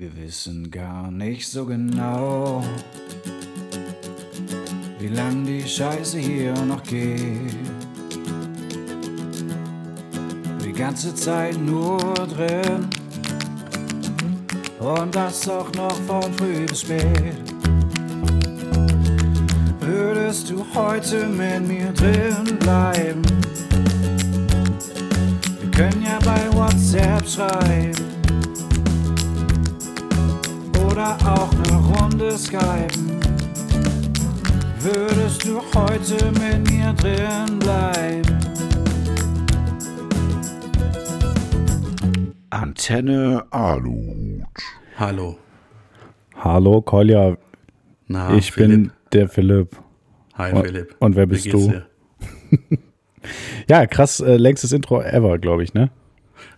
Wir wissen gar nicht so genau, wie lang die Scheiße hier noch geht. Die ganze Zeit nur drin und das auch noch von früh bis spät. Würdest du heute mit mir drin bleiben? Wir können ja bei WhatsApp schreiben oder auch eine Runde skypen. Würdest du heute mit mir drin bleiben? Antenne Aluhut. Hallo. Hallo Kolja, Na, ich Philipp. bin der Philipp. Hi, Und- Philipp. und wer bist du? Ja, krass, äh, längstes Intro ever, glaube ich, ne?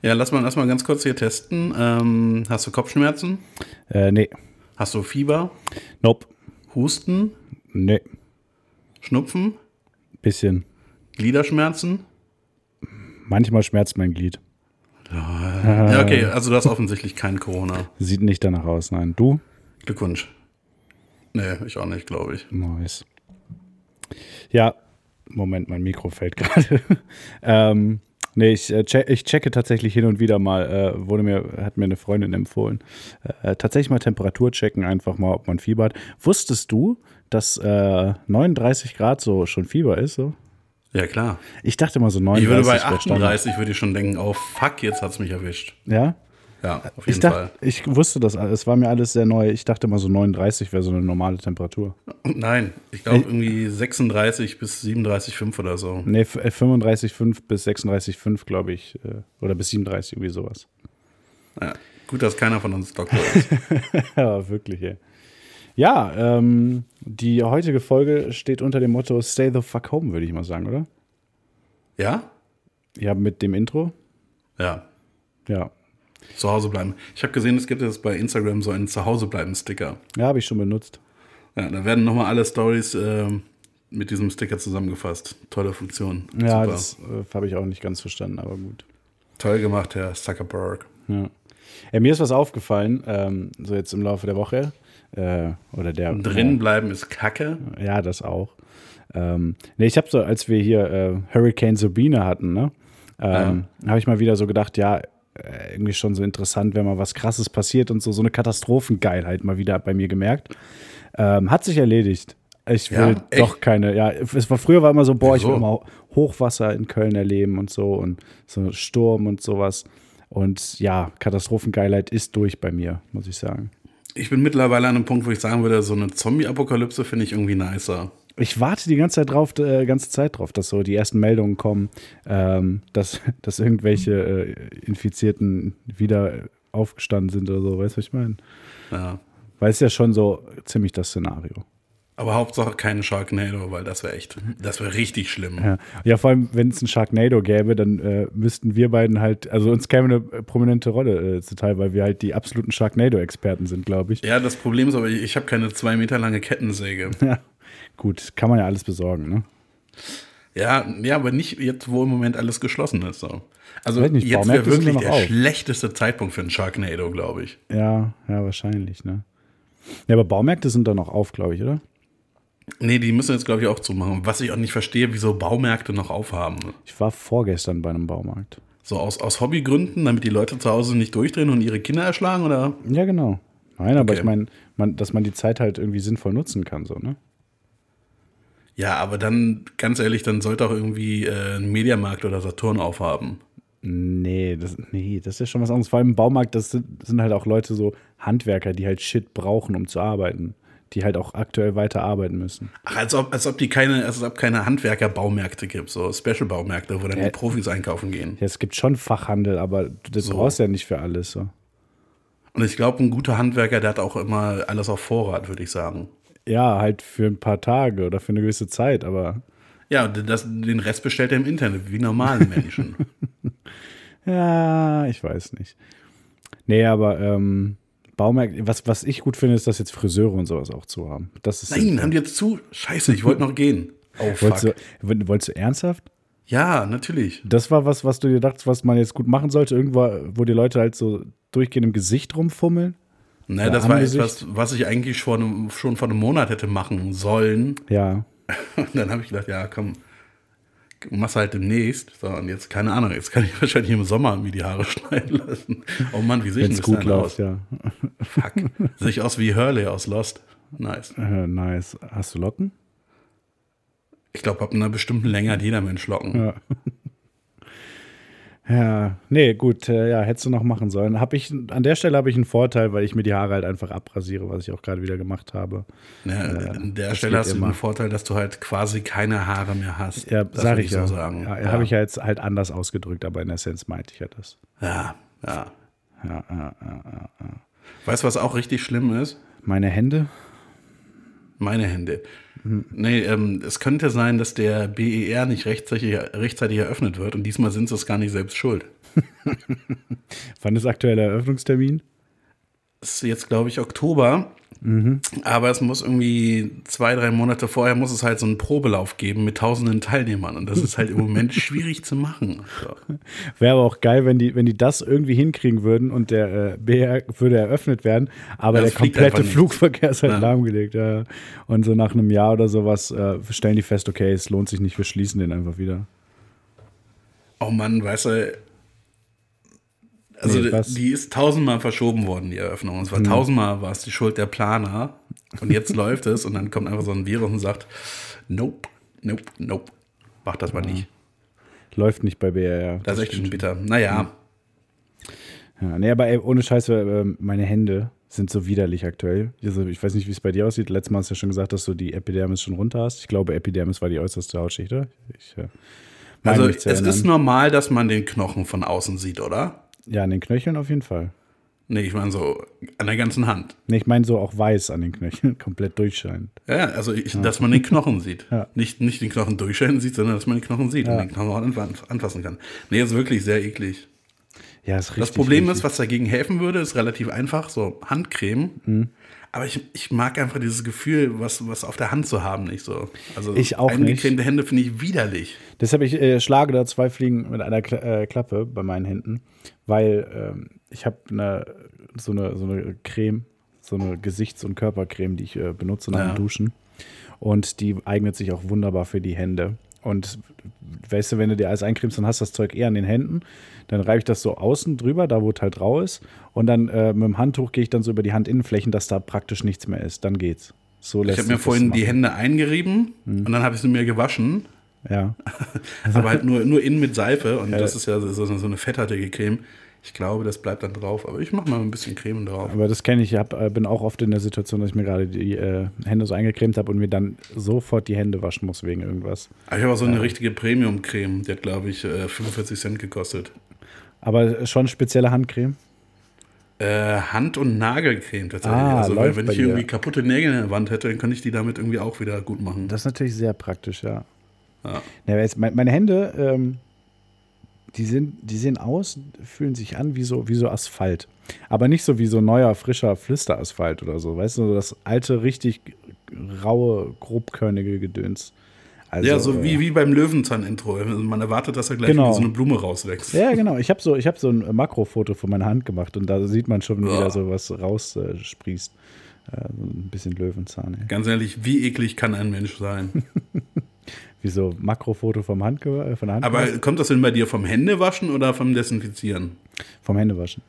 Ja, lass mal, lass mal ganz kurz hier testen. Ähm, hast du Kopfschmerzen? Äh, nee. Hast du Fieber? Nope. Husten? Nee. Schnupfen? Bisschen. Gliederschmerzen? Manchmal schmerzt mein Glied. Ja, okay, also du hast offensichtlich kein Corona. Sieht nicht danach aus, nein. Du? Glückwunsch. Nee, ich auch nicht, glaube ich. Nice. Ja, Moment, mein Mikro fällt gerade. ähm, nee, ich, äh, check, ich checke tatsächlich hin und wieder mal, äh, wurde mir, hat mir eine Freundin empfohlen, äh, tatsächlich mal Temperatur checken, einfach mal, ob man Fieber hat. Wusstest du, dass äh, 39 Grad so schon Fieber ist? So? Ja, klar. Ich dachte mal so Ich 39 würde bei wär Standard. 38 würde ich schon denken, oh fuck, jetzt hat's mich erwischt. Ja? Ja, auf Ich jeden dachte, Fall. ich wusste das, es war mir alles sehr neu. Ich dachte mal so 39 wäre so eine normale Temperatur. Nein, ich glaube irgendwie 36 bis 37,5 oder so. Nee, f- äh, 35,5 bis 36,5, glaube ich. äh, Oder bis 37, irgendwie sowas. Ja, gut, dass keiner von uns Doktor ist. Ja, wirklich, ey. Ja, ähm, die heutige Folge steht unter dem Motto Stay the fuck home, würde ich mal sagen, oder? Ja? Ja, mit dem Intro. Ja. Ja. Zu Hause bleiben. Ich habe gesehen, es gibt jetzt bei Instagram so einen Zuhause-bleiben-Sticker. Ja, habe ich schon benutzt. Ja, da werden nochmal alle Stories ähm, mit diesem Sticker zusammengefasst. Tolle Funktion. Ja, Super. das äh, habe ich auch nicht ganz verstanden, aber gut. Toll gemacht, Herr Zuckerberg. Ja. Äh, mir ist was aufgefallen, ähm, so jetzt im Laufe der Woche. Äh, oder der. Drin bleiben ist Kacke. Ja, das auch. Ähm, nee, ich habe so, als wir hier äh, Hurricane Sabine hatten, ne, ähm, habe ich mal wieder so gedacht, ja, äh, irgendwie schon so interessant, wenn mal was Krasses passiert und so, so eine Katastrophengeilheit mal wieder bei mir gemerkt. Ähm, hat sich erledigt. Ich will Ja, doch keine, ja, es war früher war immer so, boah, ich will immer Hochwasser in Köln erleben und so und so Sturm und sowas. Und ja, Katastrophengeilheit ist durch bei mir, muss ich sagen. Ich bin mittlerweile an einem Punkt, wo ich sagen würde, so eine Zombie-Apokalypse finde ich irgendwie nicer. Ich warte die ganze Zeit drauf, äh, ganze Zeit drauf, dass so die ersten Meldungen kommen, ähm, dass, dass irgendwelche äh, Infizierten wieder aufgestanden sind oder so. Weißt du, was ich meine? Ja. Weil es ja schon so ziemlich das Szenario. Aber Hauptsache keinen Sharknado, weil das wäre echt, das wäre richtig schlimm. Ja, ja vor allem, wenn es einen Sharknado gäbe, dann äh, müssten wir beiden halt, also uns käme eine prominente Rolle äh, zuteil, weil wir halt die absoluten Sharknado-Experten sind, glaube ich. Ja, das Problem ist aber, ich habe keine zwei Meter lange Kettensäge. Ja. Gut, kann man ja alles besorgen, ne? Ja, ja, aber nicht jetzt, wo im Moment alles geschlossen ist. So. Also nicht, jetzt wäre wirklich der auf. schlechteste Zeitpunkt für einen Sharknado, glaube ich. Ja, ja, wahrscheinlich, ne? Ja, aber Baumärkte sind da noch auf, glaube ich, oder? Nee, die müssen jetzt, glaube ich, auch zumachen. Was ich auch nicht verstehe, wieso Baumärkte noch aufhaben. Ich war vorgestern bei einem Baumarkt. So aus, aus Hobbygründen, damit die Leute zu Hause nicht durchdrehen und ihre Kinder erschlagen, oder? Ja, genau. Nein, aber Okay. ich meine, dass man die Zeit halt irgendwie sinnvoll nutzen kann, so, ne? Ja, aber dann, ganz ehrlich, dann sollte auch irgendwie äh, ein Mediamarkt oder Saturn aufhaben. Nee das, nee, das ist ja schon was anderes. Vor allem im Baumarkt, das sind, sind halt auch Leute so Handwerker, die halt Shit brauchen, um zu arbeiten. Die halt auch aktuell weiter arbeiten müssen. Ach, als ob, als ob die keine, als ob keine Handwerker-Baumärkte gibt, so Special-Baumärkte, wo dann Ja. die Profis einkaufen gehen. Ja, es gibt schon Fachhandel, aber du das So. brauchst ja nicht für alles. So. Und ich glaube, ein guter Handwerker, der hat auch immer alles auf Vorrat, würde ich sagen. Ja, halt für ein paar Tage oder für eine gewisse Zeit, aber Ja, das, den Rest bestellt er im Internet, wie normalen Menschen. ja, ich weiß nicht. Nee, aber ähm, Baumärkte, was, was ich gut finde, ist, dass jetzt Friseure und sowas auch zu haben. Das ist Nein, haben die jetzt zu? Scheiße, ich wollte noch gehen. Oh, Wolltest fuck. du, wolltest du ernsthaft? Ja, natürlich. Das war was, was du dir dachtest, was man jetzt gut machen sollte, irgendwo, wo die Leute halt so durchgehend im Gesicht rumfummeln? Ne, das war etwas, was ich eigentlich schon, schon vor einem Monat hätte machen sollen. Ja. Und dann habe ich gedacht, ja, komm, mach's halt demnächst. So, und jetzt, keine Ahnung, jetzt kann ich wahrscheinlich im Sommer mir die Haare schneiden lassen. Oh Mann, wie sehe ich das gut läuft, aus? ja. Fuck. Sehe ich aus wie Hurley aus Lost. Nice. Äh, nice. Hast du Locken? Ich glaube, ab einer bestimmten Länge hat jeder Mensch Locken. Ja. Ja, nee, gut, äh, ja, hättest du noch machen sollen. Hab ich, an der Stelle habe ich einen Vorteil, weil ich mir die Haare halt einfach abrasiere, was ich auch gerade wieder gemacht habe. Ja, an der Stelle hast du immer. den Vorteil, dass du halt quasi keine Haare mehr hast. Ja, Das sag ich ja. so sagen. Ja, ja. habe ich ja jetzt halt anders ausgedrückt, aber in Essenz meinte ich ja das. ja, ja. Ja, ja, ja, ja. Weißt du, was auch richtig schlimm ist? Meine Hände? Meine Hände. Nee, ähm, es könnte sein, dass der BER nicht rechtzeitig, rechtzeitig eröffnet wird und diesmal sind sie es gar nicht selbst schuld. Wann ist aktueller Eröffnungstermin? Es ist jetzt, glaube ich, Oktober. Aber es muss irgendwie zwei, drei Monate vorher muss es halt so einen Probelauf geben mit tausenden Teilnehmern. Und das ist halt im Moment schwierig zu machen. So. Wäre aber auch geil, wenn die, wenn die das irgendwie hinkriegen würden und der äh, BR würde eröffnet werden, aber Ja, der komplette. Flugverkehr ist halt Ja. lahmgelegt. Ja. Und so nach einem Jahr oder sowas äh, stellen die fest, okay, es lohnt sich nicht, wir schließen den einfach wieder. Oh Mann, weißt du, also Nee, die- ist tausendmal verschoben worden, die Eröffnung. Und zwar tausendmal war es die Schuld der Planer. Und jetzt läuft es und dann kommt einfach so ein Virus und sagt, nope, nope, nope. Mach das mal nicht. Läuft nicht bei BR. Das ist echt schon bitter. Naja, Ja, nee, aber ey, ohne Scheiße, äh, meine Hände sind so widerlich aktuell. Also, ich weiß nicht, wie es bei dir aussieht. Letztes Mal hast du ja schon gesagt, dass du die Epidermis schon runter hast. Ich glaube, Epidermis war die äußerste Hautschicht, oder? Ich, äh, also es erinnern. ist normal, dass man den Knochen von außen sieht, oder? Ja, an den Knöcheln auf jeden Fall. Nee, ich meine so an der ganzen Hand. Nee, ich meine so auch weiß an den Knöcheln, komplett durchscheinend. Ja, ja, also ich, dass man den Knochen sieht. Ja. Nicht, nicht den Knochen durchscheinen sieht, sondern dass man den Knochen sieht und den Knochen auch anf- anfassen kann. Nee, ist wirklich sehr eklig. Ja, ist richtig. Das Problem richtig. ist, was dagegen helfen würde, ist relativ einfach, so Handcreme. Mhm. Aber ich, ich mag einfach dieses Gefühl, was, was auf der Hand zu haben, nicht so. Also Ich auch eingecremte Hände finde ich widerlich. Deshalb ich äh, schlage da zwei Fliegen mit einer Kla äh, Klappe bei meinen Händen, weil ähm, ich habe eine, so, eine, so eine Creme, so eine Gesichts- und Körpercreme, die ich äh, benutze nach Ja. dem Duschen. Und die eignet sich auch wunderbar für die Hände. Und weißt du, wenn du dir alles eincremst, dann hast du das Zeug eher an den Händen. Dann reibe ich das so außen drüber, da wo es halt rau ist. Und dann äh, mit dem Handtuch gehe ich dann so über die Handinnenflächen, dass da praktisch nichts mehr ist. Dann geht's. So Ich lässt habe mir vorhin die. Hände eingerieben und dann habe ich sie mir gewaschen. Ja. aber halt nur, nur innen mit Seife. Und das ist ja so, so eine fetthaltige Creme. Ich glaube, das bleibt dann drauf. Aber ich mache mal ein bisschen Creme drauf. Aber das kenne ich. Ich hab, äh, bin auch oft in der Situation, dass ich mir gerade die äh, Hände so eingecremt habe und mir dann sofort die Hände waschen muss wegen irgendwas. Aber ich habe auch so eine richtige Premium-Creme. Die hat, glaube ich, äh, 45 Cent gekostet. Aber schon spezielle Handcreme. Äh, Hand- und Nagelcreme tatsächlich. Ah, also, weil wenn ich dir. irgendwie kaputte Nägel in der Wand hätte, dann könnte ich die damit irgendwie auch wieder gut machen. Das ist natürlich sehr praktisch, ja. Ja. ja jetzt, mein- meine Hände, ähm, die, sind, die sehen aus, fühlen sich an wie so, wie so Asphalt. Aber nicht so wie so neuer, frischer Flüsterasphalt oder so. Weißt du, so das alte, richtig raue, grobkörnige Gedöns. Also, ja, so äh, wie, wie beim Löwenzahn-Intro. Also Man erwartet, dass er gleich Genau. wie so eine Blume rauswächst. Ja, genau. Ich habe so, ich hab so ein Makrofoto von meiner Hand gemacht und da sieht man schon Ja. wieder so was raussprießt. Äh, äh, ein bisschen Löwenzahn. Ey. Ganz ehrlich, wie eklig kann ein Mensch sein? Wie so Makrofoto vom Hand, äh, von der Hand Aber kommt das denn bei dir vom Händewaschen oder vom Desinfizieren? vom Händewaschen.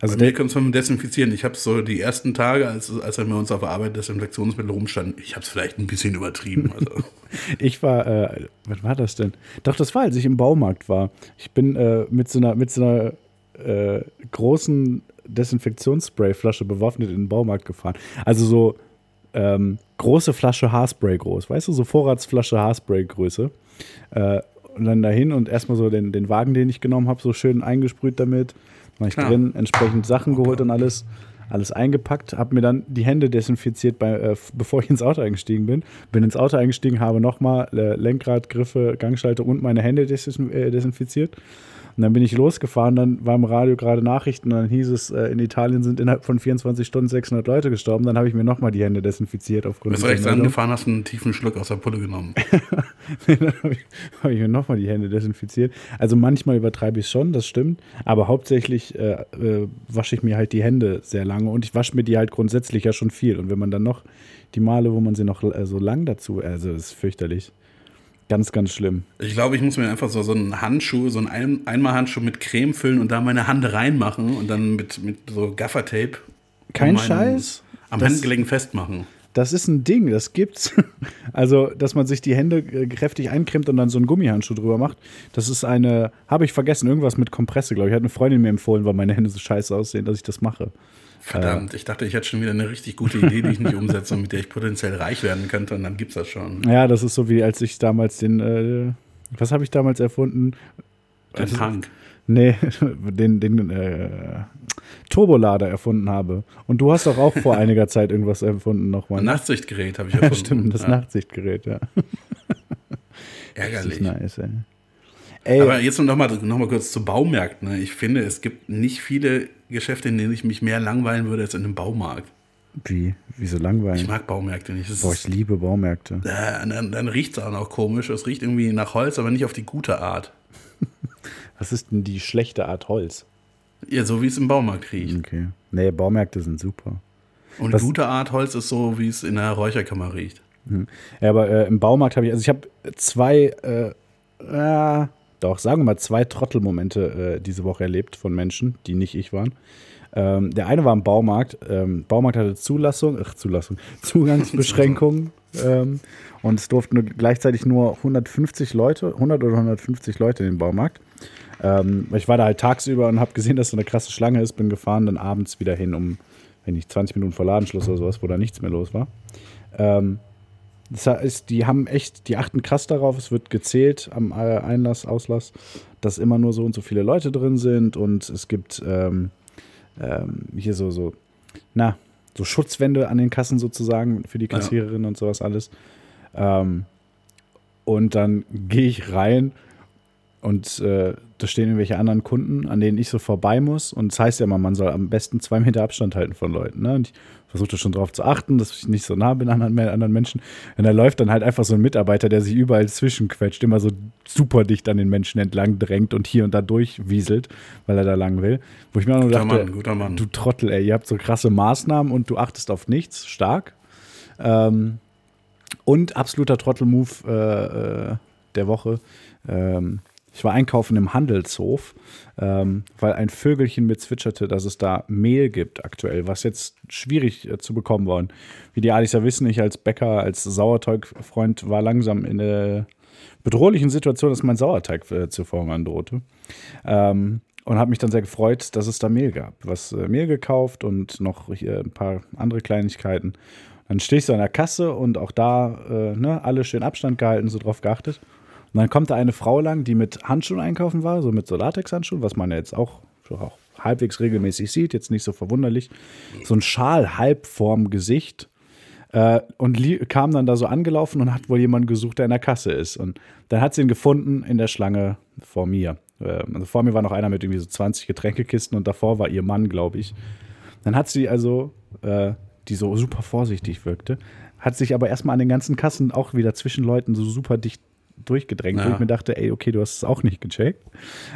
Also Bei mir kommt es vom Desinfizieren. Ich habe so die ersten Tage, als, als er uns auf der Arbeit Desinfektionsmittel rumstand, ich habe es vielleicht ein bisschen übertrieben. Also. ich war, äh, was war das denn? Doch, das war, als ich im Baumarkt war. Ich bin äh, mit so einer, mit so einer äh, großen Desinfektionssprayflasche bewaffnet in den Baumarkt gefahren. Also so ähm, große Flasche Haarspray groß, weißt du, so Vorratsflasche Haarspray Größe. Äh, und dann dahin und erstmal so den, den Wagen, den ich genommen habe, so schön eingesprüht damit. War ich Klar. drin, entsprechend Sachen geholt und alles, alles eingepackt, habe mir dann die Hände desinfiziert, bei, äh, bevor ich ins Auto eingestiegen bin. Bin ins Auto eingestiegen, habe nochmal äh, Lenkrad, Griffe, Gangschalter und meine Hände äh, desinfiziert. Und dann bin ich losgefahren, dann war im Radio gerade Nachrichten, und dann hieß es, äh, in Italien sind innerhalb von 24 Stunden 600 Leute gestorben. Dann habe ich mir nochmal die Hände desinfiziert aufgrund Du bist rechts angefahren, hast einen tiefen Schluck aus der Pulle genommen. dann habe ich, hab ich mir nochmal die Hände desinfiziert. Also manchmal übertreibe ich schon, das stimmt. Aber hauptsächlich äh, äh, wasche ich mir halt die Hände sehr lange und ich wasche mir die halt grundsätzlich ja schon viel. Und wenn man dann noch die Male, wo man sie noch äh, so lang dazu, also ist fürchterlich. Ganz, ganz schlimm. Ich glaube, ich muss mir einfach so, so einen Handschuh, so einen Ein Einmalhandschuh mit Creme füllen und da meine Hand reinmachen und dann mit, mit so Gaffertape Kein meinen- Scheiß? am Das- Handgelenk festmachen. Das ist ein Ding, das gibt's. Also, dass man sich die Hände äh, kräftig eincremt und dann so einen Gummihandschuh drüber macht. Das ist eine, habe ich vergessen, irgendwas mit Kompresse, glaube ich. Hat eine Freundin mir empfohlen, weil meine Hände so scheiße aussehen, dass ich das mache. Verdammt, ich dachte, ich hätte schon wieder eine richtig gute Idee, die ich nicht umsetze und mit der ich potenziell reich werden könnte und dann gibt's das schon. Ja, das ist so wie als ich damals den, äh, was habe ich damals erfunden? Den Also- Tank. Nee, den, den äh, Turbolader erfunden habe. Und du hast doch auch vor einiger Zeit irgendwas erfunden nochmal. Ein? Nachtsichtgerät habe ich Ja, erfunden. stimmt, das ja. Nachtsichtgerät, ja. Ärgerlich. Das ist nice, ey. Ey, Aber jetzt noch mal, noch mal kurz zu Baumärkten. ne? Ich finde, es gibt nicht viele Geschäfte, in denen ich mich mehr langweilen würde als in einem Baumarkt. wie? Wieso Ich langweilig? mag Baumärkte nicht. Das Boah, ich liebe Baumärkte. äh, dann dann riecht es auch noch komisch. Es riecht irgendwie nach Holz, aber nicht auf die gute Art. Was ist denn die schlechte Art Holz? Ja, so wie es im Baumarkt riecht. Okay. Nee, Baumärkte sind super. Und Was- gute Art Holz ist so, wie es in der Räucherkammer riecht. Ja, aber äh, im Baumarkt habe ich, also ich habe zwei, äh, äh, doch, sagen wir mal, zwei Trottelmomente äh, diese Woche erlebt von Menschen, die nicht ich waren. Ähm, der eine war im Baumarkt. Ähm, Baumarkt hatte Zulassung, ach, Zulassung, Zugangsbeschränkungen. ähm, und es durften gleichzeitig nur 150 Leute, 100 oder 150 Leute in den Baumarkt. Ähm, ich war da halt tagsüber und habe gesehen, dass so eine krasse Schlange ist, bin gefahren, dann abends wieder hin um, wenn nicht 20 Minuten vor Ladenschluss oder sowas, wo da nichts mehr los war. Ähm, das heißt, die haben echt, die achten krass darauf, es wird gezählt am äh, Einlass, Auslass, dass immer nur so und so viele Leute drin sind und es gibt ähm, ähm, hier so, so, na, so Schutzwände an den Kassen sozusagen für die Ja. Kassiererin und sowas alles. Ähm, und dann gehe ich rein und äh, da stehen irgendwelche anderen Kunden, an denen ich so vorbei muss. Und es heißt ja immer, man soll am besten zwei Meter Abstand halten von Leuten. Ne? Und ich versuche schon darauf zu achten, dass ich nicht so nah bin an anderen, Menschen. Und da läuft dann halt einfach so ein Mitarbeiter, der sich überall zwischenquetscht, immer so super dicht an den Menschen entlang drängt und hier und da durchwieselt, weil er da lang will. Wo ich mir auch nur Guter dachte, Mann, guter Mann. du Trottel, ey, ihr habt so krasse Maßnahmen und du achtest auf nichts, stark. Ähm, und absoluter Trottel-Move äh, äh, der Woche. Ähm, ich war einkaufen im Handelshof, ähm, weil ein Vögelchen mir zwitscherte, dass es da Mehl gibt aktuell, was jetzt schwierig äh, zu bekommen war. Und Wie die Adis ja wissen, ich als Bäcker, als Sauerteigfreund war langsam in der bedrohlichen Situation, dass mein Sauerteig äh, zu verhungern drohte. Ähm, und habe mich dann sehr gefreut, dass es da Mehl gab. Was äh, Mehl gekauft und noch hier ein paar andere Kleinigkeiten. Dann ich so an der Kasse und auch da äh, ne, alle schön Abstand gehalten, so drauf geachtet. Und dann kommt da eine Frau lang, die mit Handschuhen einkaufen war, so mit so Latexhandschuhen, was man ja jetzt auch, auch halbwegs regelmäßig sieht, jetzt nicht so verwunderlich. So ein Schal halb vorm Gesicht. Äh, und kam dann da so angelaufen und hat wohl jemanden gesucht, der in der Kasse ist. Und dann hat sie ihn gefunden in der Schlange vor mir. Äh, also vor mir war noch einer mit irgendwie so 20 Getränkekisten und davor war ihr Mann, glaube ich. Dann hat sie also, äh, die so super vorsichtig wirkte, hat sich aber erstmal an den ganzen Kassen auch wieder zwischen Leuten so super dicht durchgedrängt, wo Ja. ich mir dachte, ey, okay, du hast es auch nicht gecheckt.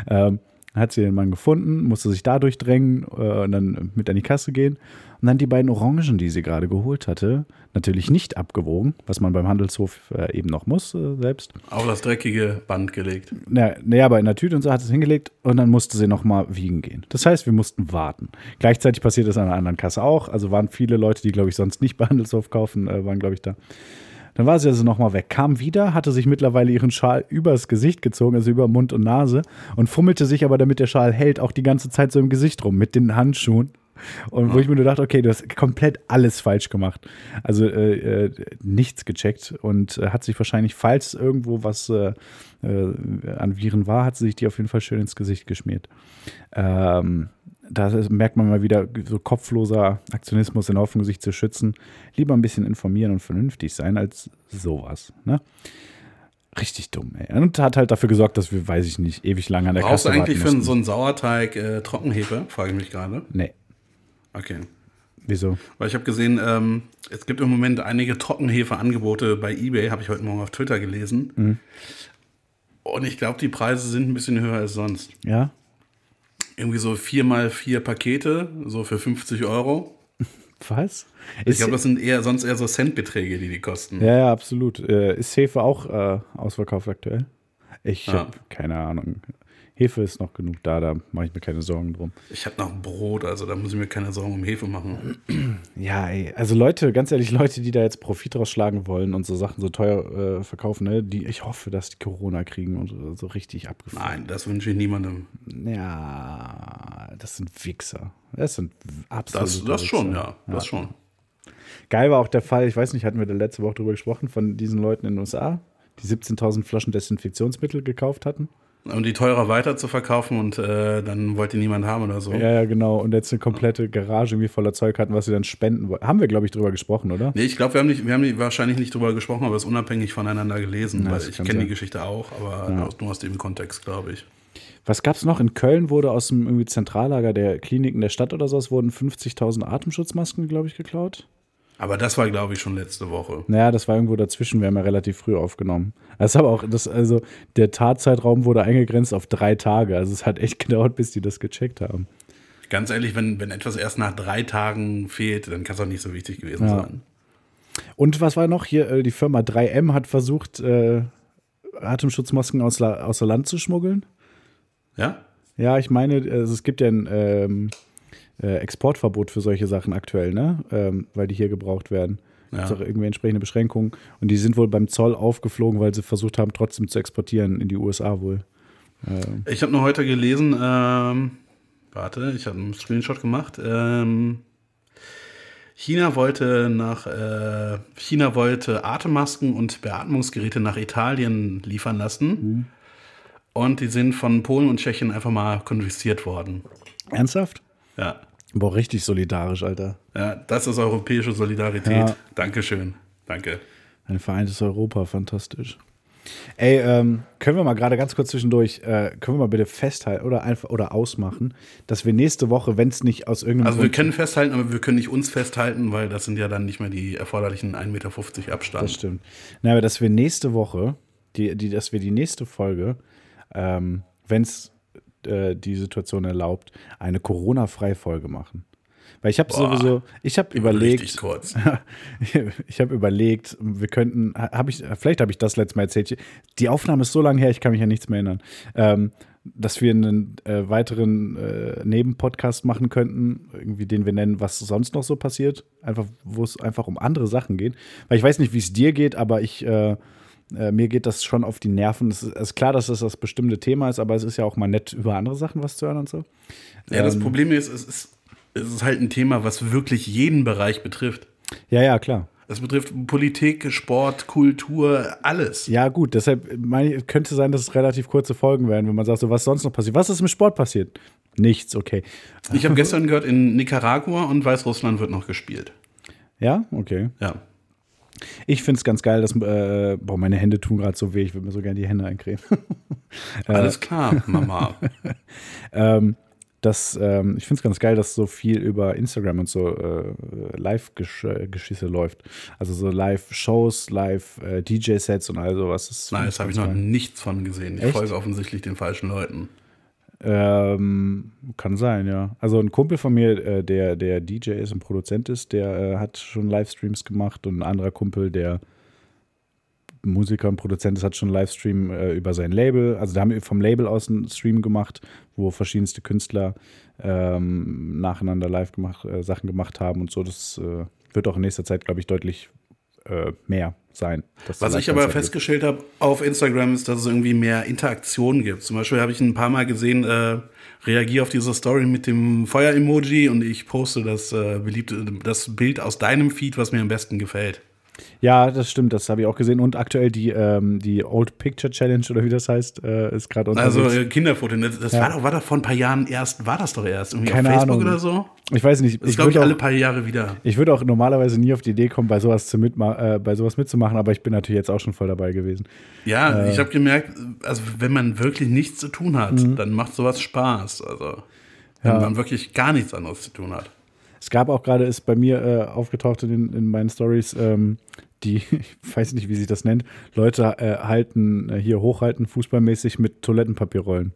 Ähm, hat sie den Mann gefunden, musste sich da durchdrängen äh, und dann mit an die Kasse gehen. Und dann die beiden Orangen, die sie gerade geholt hatte, natürlich nicht abgewogen, was man beim Handelshof äh, eben noch muss äh, selbst. Auf das dreckige Band gelegt. Na, nee, aber in der Tüte und so hat sie es hingelegt und dann musste sie nochmal wiegen gehen. Das heißt, wir mussten warten. Gleichzeitig passiert das an einer anderen Kasse auch. Also waren viele Leute, die, glaube ich, sonst nicht bei Handelshof kaufen, äh, waren, glaube ich, da. Dann war sie also nochmal weg, kam wieder, hatte sich mittlerweile ihren Schal übers Gesicht gezogen, also über Mund und Nase und fummelte sich aber, damit der Schal hält, auch die ganze Zeit so im Gesicht rum mit den Handschuhen. Und wo ich mir nur dachte, okay, du hast komplett alles falsch gemacht. Also äh, äh, nichts gecheckt und äh, hat sich wahrscheinlich, falls irgendwo was äh, äh, an Viren war, hat sie sich die auf jeden Fall schön ins Gesicht geschmiert. Ähm, da merkt man mal wieder so kopfloser Aktionismus in Hoffnung, sich zu schützen. Lieber ein bisschen informieren und vernünftig sein als sowas. Ne? Richtig dumm, ey. Und hat halt dafür gesorgt, dass wir, weiß ich nicht, ewig lange an der Brauchst du Kasse eigentlich für warten so mussten. einen Sauerteig äh, Trockenhefe? Frage ich mich gerade. Nee, Okay. wieso? Weil ich habe gesehen, ähm, es gibt im Moment einige Trockenhefe-Angebote bei eBay, habe ich heute Morgen auf Twitter gelesen. Mhm. Und ich glaube, die Preise sind ein bisschen höher als sonst. Ja? Irgendwie so vier mal vier Pakete, so für 50 Euro. Was? Ich glaube, das sind eher sonst eher so Centbeträge, die die kosten. ja, ja, absolut. Äh, ist Hefe auch äh, ausverkauft aktuell? Ich Ja. habe keine Ahnung. Hefe ist noch genug da, da mache ich mir keine Sorgen drum. Ich habe noch Brot, also da muss ich mir keine Sorgen um Hefe machen. Ja, ey, also Leute, ganz ehrlich, Leute, die da jetzt Profit rausschlagen wollen und so Sachen so teuer äh, verkaufen, ne, die, ich hoffe, dass die Corona kriegen und so- so richtig abgefahren. Nein, das wünsche ich niemandem. Ja, das sind Wichser. Das sind absolute Das, das schon, Wichser. ja. Das schon. Geil war auch der Fall, ich weiß nicht, hatten wir da letzte Woche drüber gesprochen, von diesen Leuten in den USA, die 17.000 Flaschen Desinfektionsmittel gekauft hatten. Um die teurer weiter zu verkaufen und äh, dann wollte niemand haben oder so. Ja, ja, genau. Und jetzt eine komplette Garage irgendwie voller Zeug hatten, was sie dann spenden wollten. Haben wir, glaube ich, drüber gesprochen, oder? Nee, ich glaube, wir haben, nicht, wir haben wahrscheinlich nicht drüber gesprochen, aber es unabhängig voneinander gelesen, Ja, weil ich kenne die. Geschichte auch, aber aus- nur aus dem Kontext, glaube ich. Was gab es noch? In Köln wurde aus dem irgendwie Zentrallager der Kliniken der Stadt oder so, es wurden 50.000 Atemschutzmasken, glaube ich, geklaut. Aber das war, glaube ich, schon letzte Woche. Naja, das war irgendwo dazwischen. Wir haben ja relativ früh aufgenommen. Das aber auch, das, also der Tatzeitraum wurde eingegrenzt auf drei Tage. Also es hat echt gedauert, bis die das gecheckt haben. Ganz ehrlich, wenn, wenn etwas erst nach drei Tagen fehlt, dann kann es auch nicht so wichtig gewesen Ja. sein. Und was war noch hier? äh, Die Firma 3M hat versucht, äh, Atemschutzmasken aus, außer Land zu schmuggeln. Ja? Ja, ich meine, also es gibt ja ein ähm, äh, Exportverbot für solche Sachen aktuell, ne? Ähm, weil die hier gebraucht werden. Ja. Gibt auch irgendwie entsprechende Beschränkungen. Und die sind wohl beim Zoll aufgeflogen, weil sie versucht haben, trotzdem zu exportieren in die USA wohl. Ich habe nur heute gelesen, ähm, warte, ich habe einen Screenshot gemacht. Ähm, China wollte nach äh, China wollte Atemmasken und Beatmungsgeräte nach Italien liefern lassen. Und die sind von Polen und Tschechien einfach mal konfisziert worden. Ernsthaft? Ja. Boah, richtig solidarisch, Alter. Ja, das ist europäische Solidarität. Ja. Dankeschön. Danke. Ein vereintes Europa, fantastisch. Ey, ähm, können wir mal gerade ganz kurz zwischendurch, äh, können wir mal bitte festhalten oder einfach oder ausmachen, dass wir nächste Woche, wenn es nicht aus irgendeinem Also wir Grund- können festhalten, aber wir können nicht uns festhalten, weil das sind ja dann nicht mehr die erforderlichen 1,50 Meter Abstand. Das stimmt. Na, aber dass wir nächste Woche, die, die, dass wir die nächste Folge, ähm, wenn es äh, die Situation erlaubt, eine Corona-freie Folge machen. Weil ich habe sowieso, ich habe überlegt, kurz. ich habe überlegt, wir könnten, habe ich, vielleicht habe ich das letzte Mal erzählt. Die Aufnahme ist so lange her, ich kann mich an nichts mehr erinnern. Ähm, dass wir einen äh, weiteren äh, Nebenpodcast machen könnten, irgendwie den wir nennen, was sonst noch so passiert, einfach, wo es einfach um andere Sachen geht. Weil ich weiß nicht, wie es dir geht, aber ich, äh, äh, mir geht das schon auf die Nerven. Es ist, ist klar, dass das das bestimmte Thema ist, aber es ist ja auch mal nett, über andere Sachen was zu hören und so. Ja, das Problem ist, es ist, es ist halt ein Thema, was wirklich jeden Bereich betrifft. Ja, ja, klar. Es betrifft Politik, Sport, Kultur, alles. Ja, gut, deshalb meine könnte sein, dass es relativ kurze Folgen werden, wenn man sagt, so was sonst noch passiert. Was ist im Sport passiert? Nichts, okay. Ich habe gestern gehört, in Nicaragua und Weißrussland wird noch gespielt. Ja, okay. Ja. Ich finde es ganz geil, dass, äh, boah, meine Hände tun gerade so weh, ich würde mir so gerne die Hände eincremen. Alles klar, Mama. ähm, das, ähm, ich finde es ganz geil, dass so viel über Instagram und so äh, Live-Geschisse läuft. Also so Live-Shows, Live-DJ-Sets und all sowas. Das Nein, das habe ich noch nichts von gesehen. Ich Echt? folge offensichtlich den falschen Leuten. Ähm, kann sein, ja. Also ein Kumpel von mir, äh, der, der DJ ist und Produzent ist, der äh, hat schon Livestreams gemacht und ein anderer Kumpel, der Musiker und Produzent ist, hat schon einen Livestream äh, über sein Label. Also da haben wir vom Label aus einen Stream gemacht, wo verschiedenste Künstler ähm, nacheinander live gemacht, äh, Sachen gemacht haben und so. Das äh, wird auch in nächster Zeit, glaube ich, deutlich äh, mehr sein. Was ich aber festgestellt habe auf Instagram ist, dass es irgendwie mehr Interaktion gibt. Zum Beispiel habe ich ein paar Mal gesehen, äh, reagiere auf diese Story mit dem Feuer-Emoji und ich poste das äh, beliebte, das Bild aus deinem Feed, was mir am besten gefällt. Ja, das stimmt, das habe ich auch gesehen. Und aktuell die, ähm, die Old Picture Challenge oder wie das heißt, äh, ist gerade unterwegs. Also äh, Kinderfoto, das, das Ja. war doch, war doch vor ein paar Jahren erst, war das doch erst irgendwie Keine auf Facebook Ahnung. oder so? ich weiß nicht, Das ich glaube ich alle paar Jahre wieder. ich würde auch normalerweise nie auf die Idee kommen, bei sowas, zu mitma äh, bei sowas mitzumachen, aber ich bin natürlich jetzt auch schon voll dabei gewesen. Ja, Äh. ich habe gemerkt, also wenn man wirklich nichts zu tun hat, dann macht sowas Spaß. Also wenn Mhm. Ja. man wirklich gar nichts anderes zu tun hat. Es gab auch gerade, ist bei mir äh, aufgetaucht in, in meinen Stories, ähm, die, ich weiß nicht, wie sich das nennt, Leute äh, halten, äh, hier hochhalten, fußballmäßig mit Toilettenpapierrollen.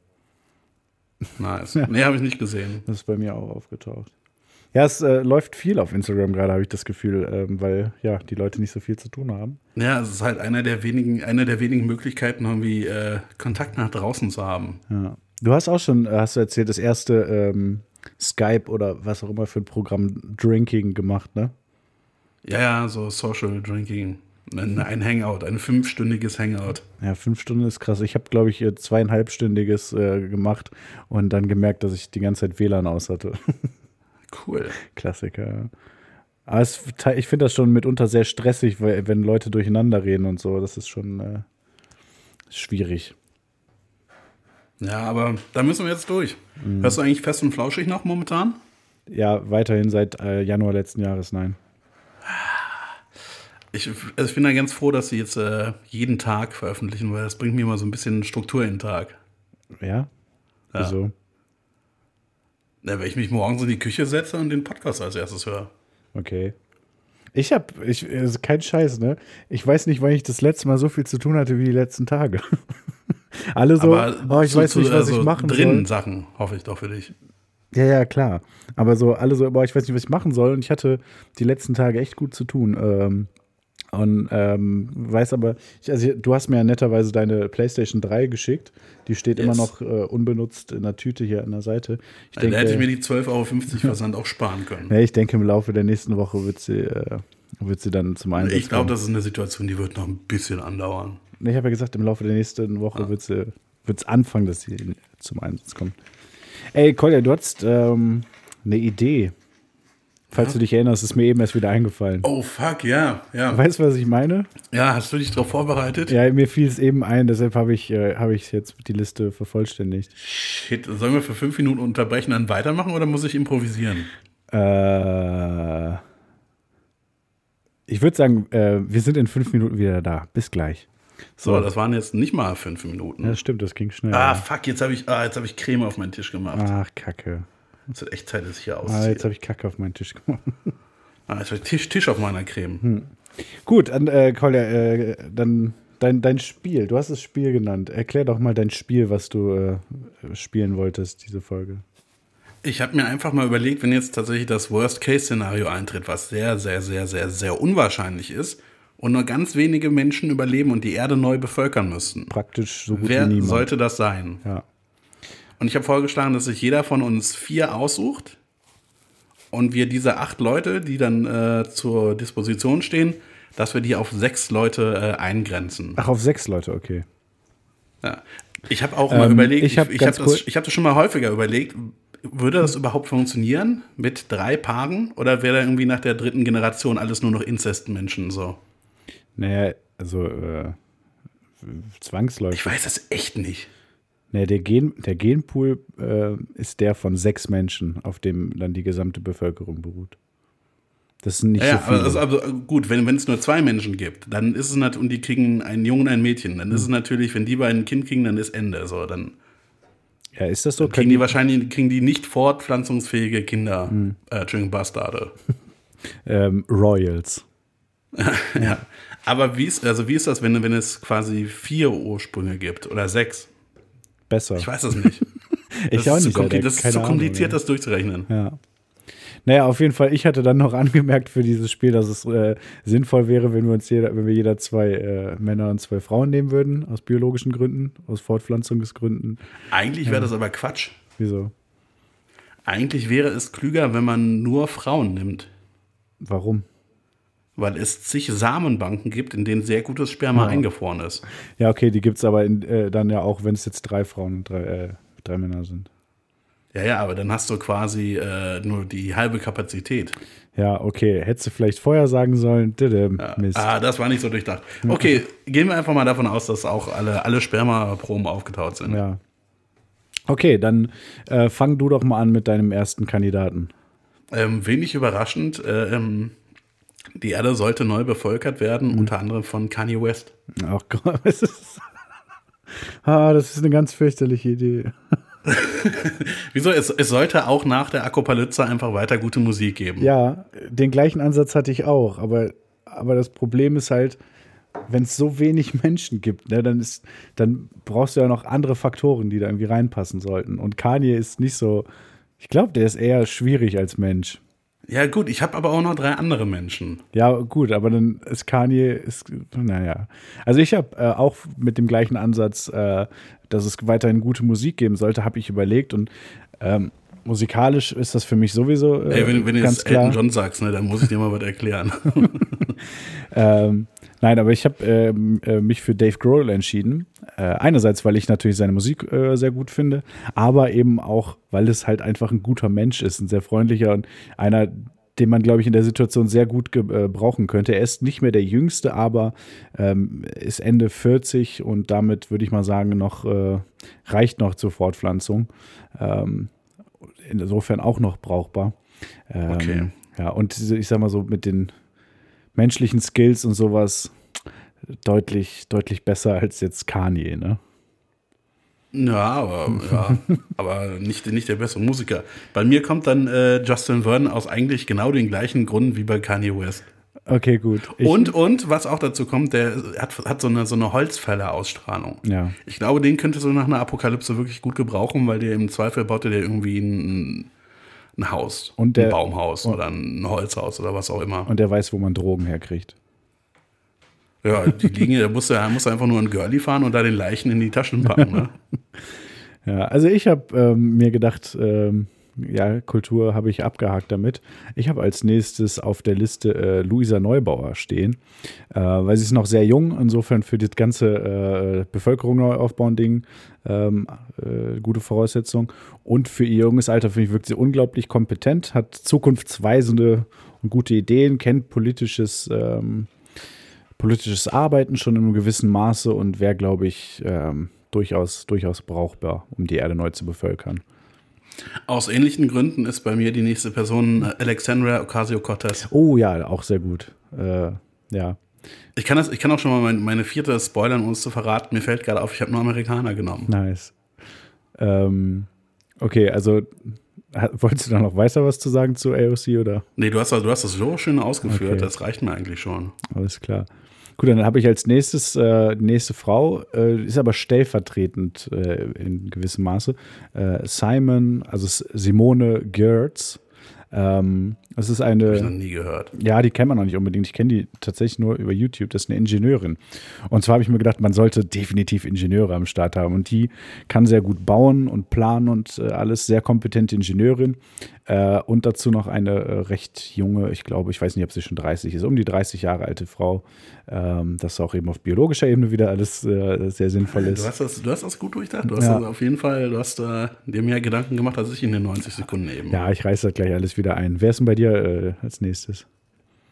Nice. Nee, habe ich nicht gesehen. Das ist bei mir auch aufgetaucht. Ja, es äh, läuft viel auf Instagram gerade, habe ich das Gefühl, ähm, weil ja die Leute nicht so viel zu tun haben. Ja, es ist halt einer der wenigen, eine der wenigen Möglichkeiten, irgendwie äh, Kontakt nach draußen zu haben. Ja. Du hast auch schon, äh, hast du erzählt, das erste ähm, Skype oder was auch immer für ein Programm Drinking gemacht, ne? Ja, ja, so Social Drinking. Ein, ein Hangout, ein fünfstündiges Hangout. Ja, fünf Stunden ist krass. Ich habe, glaube ich, äh, zweieinhalbstündiges äh, gemacht und dann gemerkt, dass ich die ganze Zeit WLAN aus hatte. Cool. Klassiker. Aber es, ich finde das schon mitunter sehr stressig, weil, wenn Leute durcheinander reden und so. Das ist schon äh, schwierig. Ja, aber da müssen wir jetzt durch. Mhm. Hörst du eigentlich fest und flauschig noch momentan? Ja, weiterhin seit äh, Januar letzten Jahres, nein. Ich, also ich bin da ganz froh, dass sie jetzt äh, jeden Tag veröffentlichen, weil das bringt mir mal so ein bisschen Struktur in den Tag. Ja? Wieso? Ja, wenn ich mich morgens in die Küche setze und den Podcast als erstes höre. Okay. Ich habe, ich, also kein Scheiß, ne? Ich weiß nicht, wann ich das letzte Mal so viel zu tun hatte wie die letzten Tage. Alle so, oh, ich zu- weiß nicht, was also ich machen drinnen soll. Sachen, hoffe ich doch für dich. Ja, ja, klar. Aber so, alle so, boah, ich weiß nicht, was ich machen soll. Und ich hatte die letzten Tage echt gut zu tun. Ähm, und ähm, weiß aber, ich, also du hast mir ja netterweise deine PlayStation 3 geschickt. Die steht immer Yes. noch äh, unbenutzt in der Tüte hier an der Seite. Ich Also, da hätte ich mir denke, die 12,50 Euro Versand auch sparen können. ja, ich denke, im Laufe der nächsten Woche wird sie, äh, wird sie dann zum Einsatz Ich glaube, das ist eine Situation, die wird noch ein bisschen andauern. Nee, Ich habe ja gesagt, im Laufe der nächsten Woche Ah. wird sie wird's anfangen, dass sie zum Einsatz kommt. Ey, Kolja, du hattest ähm, eine Idee. Falls du dich erinnerst, ist mir eben erst wieder eingefallen. Oh, fuck, ja. Ja, Weißt du, was ich meine? ja hast du dich darauf vorbereitet? Ja, mir fiel es eben ein, deshalb habe ich, äh, hab ich jetzt die Liste vervollständigt. Shit, sollen wir für fünf Minuten unterbrechen, dann weitermachen oder muss ich improvisieren? Äh, ich würde sagen, äh, wir sind in fünf Minuten wieder da. Bis gleich. So, das waren jetzt nicht mal fünf Minuten. Ja, stimmt, das ging schnell. ah, fuck, jetzt habe ich, ah, jetzt hab ich Creme auf meinen Tisch gemacht. Ach, Kacke. Es wird echt Zeit, dass ich hier Ah, ausziehe. jetzt habe ich Kacke auf meinen Tisch gemacht. Ah, jetzt habe ich Tisch, Tisch auf meiner Creme. Hm. Gut, dann, äh, Kolja, äh, dann dein, dein Spiel. Du hast das Spiel genannt. Erklär doch mal dein Spiel, was du äh, spielen wolltest, diese Folge. Ich habe mir einfach mal überlegt, wenn jetzt tatsächlich das Worst-Case-Szenario eintritt, was sehr, sehr, sehr, sehr, sehr unwahrscheinlich ist und nur ganz wenige Menschen überleben und die Erde neu bevölkern müssten. Praktisch so gut Wer wie niemand. sollte das sein? Ja. Und ich habe vorgeschlagen, dass sich jeder von uns vier aussucht und wir diese acht Leute, die dann äh, zur Disposition stehen, dass wir die auf sechs Leute äh, eingrenzen. Ach, auf sechs Leute, okay. Ja. Ich habe auch mal Ähm, überlegt, ich ich, hab ich, habe das, ich hab das schon mal häufiger überlegt, würde das überhaupt funktionieren mit drei Paaren oder wäre da irgendwie nach der dritten Generation alles nur noch Inzestmenschen so? Naja, also äh, zwangsläufig. Ich weiß das echt nicht. Naja, der, Gen, der Genpool äh, ist der von sechs Menschen, auf dem dann die gesamte Bevölkerung beruht. Das sind nicht Ja, so viele. also, also gut, wenn wenn es nur zwei Menschen gibt, dann ist es natürlich, und die kriegen einen Jungen und ein Mädchen, dann ist es natürlich, wenn die beiden ein Kind kriegen, dann ist Ende. So, dann ja, ist das so? kriegen Können die wahrscheinlich kriegen die nicht fortpflanzungsfähige Kinder, Hm. äh, Entschuldigung, Bastarde. ähm, Royals. Ja. Aber wie ist, also wie ist das, wenn, wenn es quasi vier Ursprünge gibt oder sechs? Besser. Ich weiß das nicht. Ich das auch ist nicht, zu, das ist zu Ahnung, kompliziert, ey. das durchzurechnen. Ja. Naja, auf jeden Fall, ich hatte dann noch angemerkt für dieses Spiel, dass es äh, sinnvoll wäre, wenn wir uns jeder, wenn wir jeder zwei äh, Männer und zwei Frauen nehmen würden, aus biologischen Gründen, aus Fortpflanzungsgründen. Eigentlich wäre das aber Quatsch. Wieso? Eigentlich wäre es klüger, wenn man nur Frauen nimmt. Warum? Weil es zig Samenbanken gibt, in denen sehr gutes Sperma Ja. eingefroren ist. Ja, okay, die gibt es aber in, äh, dann ja auch, wenn es jetzt drei Frauen und drei, äh, drei Männer sind. Ja, ja, aber dann hast du quasi äh, nur die halbe Kapazität. Ja, okay. Hättest du vielleicht vorher sagen sollen, Didem, Mist. Ah, das war nicht so durchdacht. Okay, gehen wir einfach mal davon aus, dass auch alle, alle Sperma-Proben aufgetaut sind. Ja. Okay, dann äh, fang du doch mal an mit deinem ersten Kandidaten. Ähm, wenig überraschend, äh, ähm, die Erde sollte neu bevölkert werden, unter anderem von Kanye West. Ach Gott, was ist Ah, das ist eine ganz fürchterliche Idee. Wieso? Es, es sollte auch nach der Akopalypse einfach weiter gute Musik geben. Ja, den gleichen Ansatz hatte ich auch, aber, aber das Problem ist halt, wenn es so wenig Menschen gibt, ne, dann, ist, dann brauchst du ja noch andere Faktoren, die da irgendwie reinpassen sollten. Und Kanye ist nicht so, ich glaube, der ist eher schwierig als Mensch. Ja, gut, ich habe aber auch noch drei andere Menschen. Ja, gut, aber dann ist Kanye, ist, naja. Also ich habe äh, auch mit dem gleichen Ansatz, äh, dass es weiterhin gute Musik geben sollte, habe ich überlegt und ähm, musikalisch ist das für mich sowieso äh, Ey, wenn, wenn du jetzt klar. Elton John sagst, ne, dann muss ich dir mal was erklären. Ähm, nein, aber ich habe ähm, äh, mich für Dave Grohl entschieden. Äh, einerseits, weil ich natürlich seine Musik äh, sehr gut finde, aber eben auch, weil es halt einfach ein guter Mensch ist, ein sehr freundlicher und einer, den man, glaube ich, in der Situation sehr gut gebrauchen könnte. Er ist nicht mehr der Jüngste, aber ähm, ist Ende 40 und damit würde ich mal sagen, noch äh, reicht noch zur Fortpflanzung. Ähm, insofern auch noch brauchbar. Ähm, Okay. Ja, und ich sag mal so mit den menschlichen Skills und sowas deutlich, deutlich besser als jetzt Kanye, ne? ja, aber, ja, aber nicht, nicht der bessere Musiker. Bei mir kommt dann äh, Justin Vernon aus eigentlich genau den gleichen Gründen wie bei Kanye West. Okay, gut. Ich, und, und, was auch dazu kommt, der hat, hat so eine, so eine Holzfäller-Ausstrahlung. Ja. Ich glaube, den könntest du nach einer Apokalypse wirklich gut gebrauchen, weil der im Zweifel baut der irgendwie ein, ein Haus. Und der- ein Baumhaus oder ein Holzhaus oder was auch immer. Und der weiß, wo man Drogen herkriegt. ja, die liegen, da musst du, musst du einfach nur ein Girlie fahren und da den Leichen in die Taschen packen. Ne? Ja, also ich habe ähm, mir gedacht, ähm, ja, Kultur habe ich abgehakt damit. Ich habe als nächstes auf der Liste äh, Luisa Neubauer stehen, äh, weil sie ist noch sehr jung, insofern für das ganze äh, Bevölkerung neu aufbauen Ding ähm, äh, gute Voraussetzung. Und für ihr junges Alter, finde ich, wirkt sie unglaublich kompetent, hat zukunftsweisende und gute Ideen, kennt politisches, ähm, politisches Arbeiten schon in einem gewissen Maße und wäre, glaube ich, ähm, durchaus, durchaus brauchbar, um die Erde neu zu bevölkern. Aus ähnlichen Gründen ist bei mir die nächste Person äh, Alexandra Ocasio-Cortez. Oh ja, auch sehr gut. Äh, ja. Ich kann, das, ich kann auch schon mal mein, meine vierte spoilern, um es zu verraten. Mir fällt gerade auf, ich habe nur Amerikaner genommen. Nice. Ähm, okay, also wolltest du da noch weiter was zu sagen zu AOC oder? Nee, du hast, du hast das so schön ausgeführt, Okay. das reicht mir eigentlich schon. Alles klar. Gut, dann habe ich als nächstes äh, die nächste Frau, äh, ist aber stellvertretend äh, in gewissem Maße. Äh, Simon, also Simone Gertz. Ähm, das ist Hab ich noch eine, nie gehört. ja, die kennt man noch nicht unbedingt. Ich kenne die tatsächlich nur über YouTube. Das ist eine Ingenieurin. Und zwar habe ich mir gedacht, man sollte definitiv Ingenieure am Start haben. Und die kann sehr gut bauen und planen und äh, alles. Sehr kompetente Ingenieurin. Äh, und dazu noch eine äh, recht junge, ich glaube, ich weiß nicht, ob sie schon 30 ist, um die 30 Jahre alte Frau. Ähm, das auch eben auf biologischer Ebene wieder alles äh, sehr sinnvoll Du ist. hast, das, du hast das gut durchdacht. Du hast Ja. das auf jeden Fall, du hast äh, dir mehr Gedanken gemacht als ich in den 90 Sekunden eben. Ja, ich reiße das gleich alles wieder ein. Wer ist denn bei dir äh, als nächstes?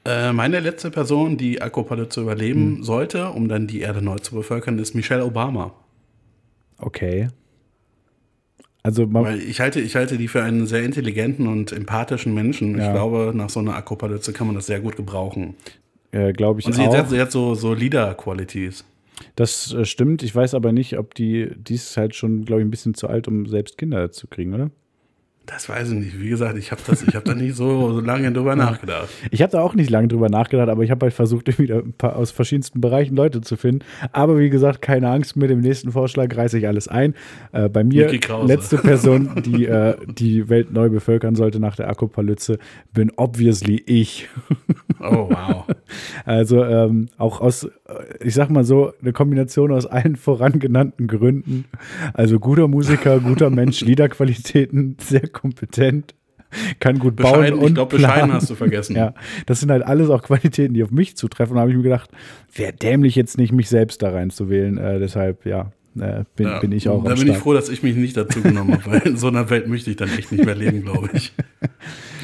Äh, meine letzte Person, die Hm. überleben sollte, um dann die Erde neu zu bevölkern, ist Michelle Obama. Okay. Also, Weil ich halte, ich halte die für einen sehr intelligenten und empathischen Menschen. Ja. Ich glaube, nach so einer Akopalypse kann man das sehr gut gebrauchen. Äh, glaube ich Und sie auch. hat, sie hat so, so Leader-Qualities. Das äh, stimmt. Ich weiß aber nicht, ob die, die ist halt schon, glaube ich, ein bisschen zu alt, um selbst Kinder zu kriegen, oder? Das weiß ich nicht. Wie gesagt, ich habe hab da nicht so, so lange drüber nachgedacht. Ich habe da auch nicht lange drüber nachgedacht, aber ich habe halt versucht, ein paar aus verschiedensten Bereichen Leute zu finden. Aber wie gesagt, keine Angst, mit dem nächsten Vorschlag reiße ich alles ein. Äh, bei mir, letzte Person, die äh, die Welt neu bevölkern sollte nach der Akopalypse, bin obviously ich. Oh, wow. Also ähm, auch aus, äh, ich sag mal so, eine Kombination aus allen vorangenannten Gründen. Also guter Musiker, guter Mensch, Liederqualitäten, sehr kompetent, kann gut bauen und ich glaube, bescheiden hast du vergessen. Ja, das sind halt alles auch Qualitäten, die auf mich zutreffen. Da habe ich mir gedacht, wäre dämlich jetzt nicht, mich selbst da reinzuwählen. Äh, deshalb, ja, äh, bin, Ja, bin ich auch Da bin ich Start. froh, dass ich mich nicht dazu genommen habe, weil in so einer Welt möchte ich dann echt nicht mehr leben, glaube ich.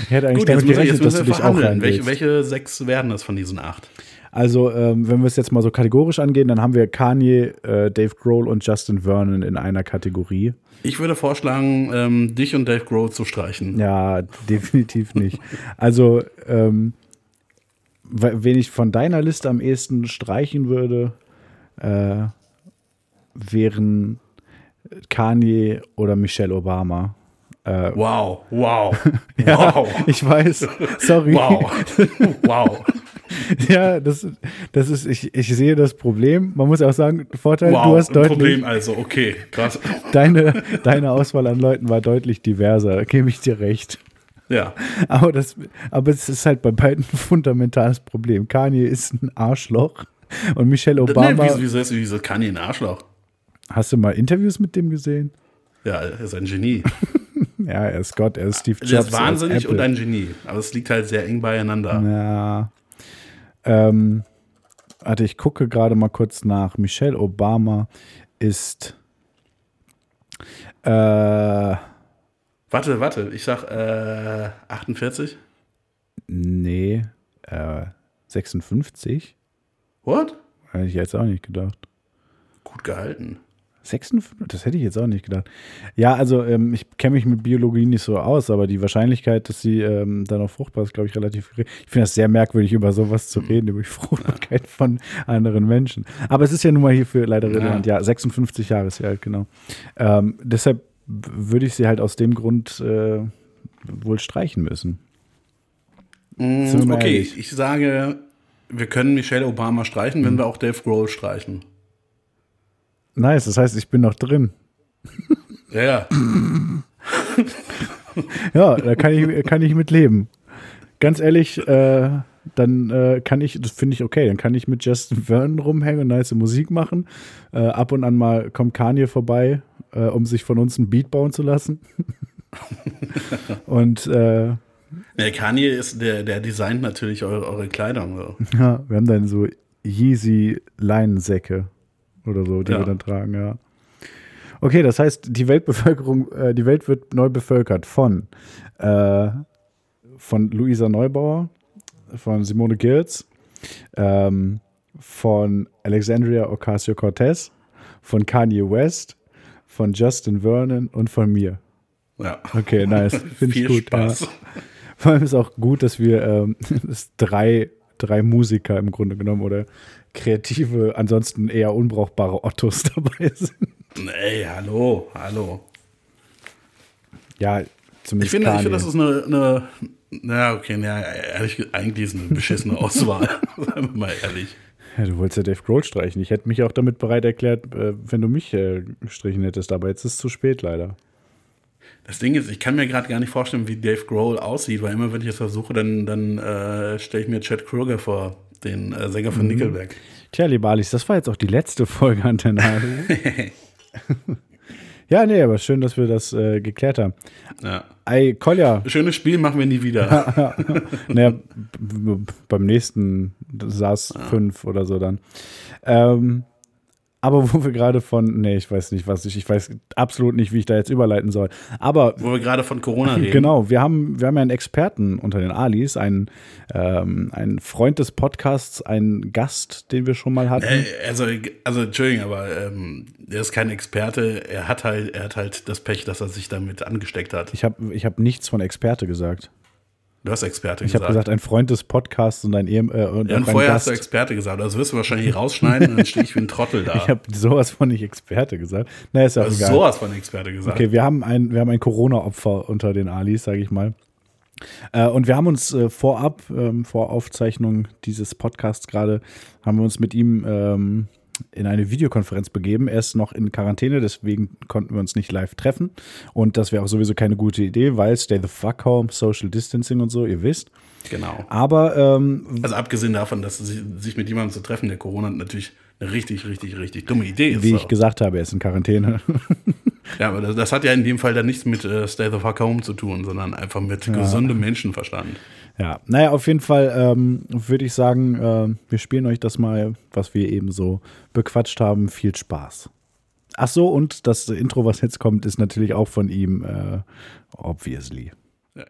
Ich hätte eigentlich Gut, damit gerechnet, jetzt dass du dich auch Welche, welche sechs werden das von diesen acht? Also, ähm, wenn wir es jetzt mal so kategorisch angehen, dann haben wir Kanye, äh, Dave Grohl und Justin Vernon in einer Kategorie. Ich würde vorschlagen, ähm, dich und Dave Grohl zu streichen. Ja, definitiv nicht. Also, ähm, we- wen ich von deiner Liste am ehesten streichen würde, äh, wären Kanye oder Michelle Obama. Äh, Wow, wow, ja, wow, ich weiß. Sorry. wow, wow, Ja, das, das ist, ich, ich sehe das Problem. Man muss auch sagen, Vorteil, wow. du hast deutlich, Problem also, okay, krass. deine, deine Auswahl an Leuten war deutlich diverser, da gebe ich dir recht. Ja, Aber, das, aber es ist halt bei beiden ein fundamentales Problem. Kanye ist ein Arschloch und Michelle Obama. nee, wieso, wieso, ist, wieso kann ein Arschloch? Hast du mal Interviews mit dem gesehen? Ja, er ist ein Genie. Ja, er ist Gott, er ist Steve Jobs. Der ist er wahnsinnig und ein Genie. Aber es liegt halt sehr eng beieinander. Ja. Ähm, warte, ich gucke gerade mal kurz nach. Michelle Obama ist. Äh, Warte, warte, ich sag äh, 48. nee, äh, 56? What? Hätte ich jetzt auch nicht gedacht. Gut gehalten. 56? Das hätte ich jetzt auch nicht gedacht. Ja, also ähm, ich kenne mich mit Biologie nicht so aus, aber die Wahrscheinlichkeit, dass sie ähm, dann auch fruchtbar ist, glaube ich, relativ gering. Ich finde das sehr merkwürdig, über sowas zu reden, über die Fruchtbarkeit von anderen Menschen. Aber es ist ja nun mal hierfür leider Ja. relevant. Ja, 56 Jahre ist sie alt, genau. Ähm, deshalb würde ich sie halt aus dem Grund äh, wohl streichen müssen. Mm, Okay, ehrlich. ich sage, wir können Michelle Obama streichen, Hm. wenn wir auch Dave Grohl streichen. Nice, das heißt, ich bin noch drin. Ja, ja. Ja, da kann ich, kann ich mit leben. Ganz ehrlich, äh, dann äh, kann ich, das finde ich okay, dann kann ich mit Justin Vernon rumhängen und nice Musik machen. Äh, ab und an mal kommt Kanye vorbei, äh, um sich von uns ein Beat bauen zu lassen. und äh, ja Kanye ist der, der designt natürlich eure, eure Kleidung. So. ja, wir haben dann so Yeezy-Leinensäcke oder so, die Ja. wir dann tragen, ja. Okay, das heißt, die Weltbevölkerung, äh, die Welt wird neu bevölkert von, äh, von Luisa Neubauer, von Simone Gills, ähm, von Alexandria Ocasio-Cortez, von Kanye West, von Justin Vernon und von mir. Ja. Okay, nice. Finde ich gut. Ja. Spaß. Vor allem ist auch gut, dass wir ähm, drei, drei Musiker im Grunde genommen oder kreative, ansonsten eher unbrauchbare Ottos dabei sind. Ey, hallo, hallo. Ja, Ich zumindest finde, ich finde, das ist eine, eine na, okay, na, ehrlich, ge- eigentlich ist es eine beschissene Auswahl. Seien wir mal ehrlich. ja, du wolltest ja Dave Grohl streichen. Ich hätte mich auch damit bereit erklärt, äh, wenn du mich äh, gestrichen hättest, aber jetzt ist es zu spät leider. Das Ding ist, ich kann mir gerade gar nicht vorstellen, wie Dave Grohl aussieht, weil immer, wenn ich das versuche, dann, dann äh, stelle ich mir Chad Kruger vor, den äh, Sänger Mhm. von Nickelback. Tja, lieber Alice, das war jetzt auch die letzte Folge an der Nadel. ja, nee, aber schön, dass wir das äh, geklärt haben. Ja. Ey, Kolja, Schönes Spiel machen wir nie wieder. Naja, beim nächsten saß fünf oder so dann. Ähm, aber wo wir gerade von, nee, ich weiß nicht, was ich, ich weiß absolut nicht, wie ich da jetzt überleiten soll. Aber Wo wir gerade von Corona reden. genau, wir haben, wir haben ja einen Experten unter den Alis, einen, ähm, einen Freund des Podcasts, einen Gast, den wir schon mal hatten. Also, also, Entschuldigung, aber ähm, er ist kein Experte. Er hat halt, er hat halt das Pech, dass er sich damit angesteckt hat. Ich habe ich hab nichts von Experte gesagt. Du hast Experte Ich habe gesagt, ein Freund des Podcasts und ein, Ehem- äh, und ja, und vorher hast Gast. du Experte gesagt. Das wirst du wahrscheinlich rausschneiden und dann stehe ich wie ein Trottel da. ich habe sowas von nicht Experte gesagt. Na, ist ja also egal. sowas von Experte gesagt. Okay, wir haben ein, wir haben ein Corona-Opfer unter den Alis, sage ich mal. Äh, und wir haben uns äh, vorab, ähm, vor Aufzeichnung dieses Podcasts gerade, haben wir uns mit ihm ähm, in eine Videokonferenz begeben. Er ist noch in Quarantäne, deswegen konnten wir uns nicht live treffen. Und das wäre auch sowieso keine gute Idee, weil stay the fuck home, Social Distancing und so, ihr wisst. Genau. Aber ähm, Also abgesehen davon, dass sich, sich mit jemandem zu treffen, der Corona hat, natürlich eine richtig, richtig, richtig dumme Idee ist. wie ich gesagt habe, er ist in Quarantäne. Ja, aber das, das hat ja in dem Fall dann nichts mit äh, Stay the fuck home zu tun, sondern einfach mit gesundem Menschenverstand. Ja, naja, auf jeden Fall ähm, würde ich sagen, äh, wir spielen euch das mal, was wir eben so bequatscht haben. Viel Spaß. Ach so, und das Intro, was jetzt kommt, ist natürlich auch von ihm, äh, obviously. Ja.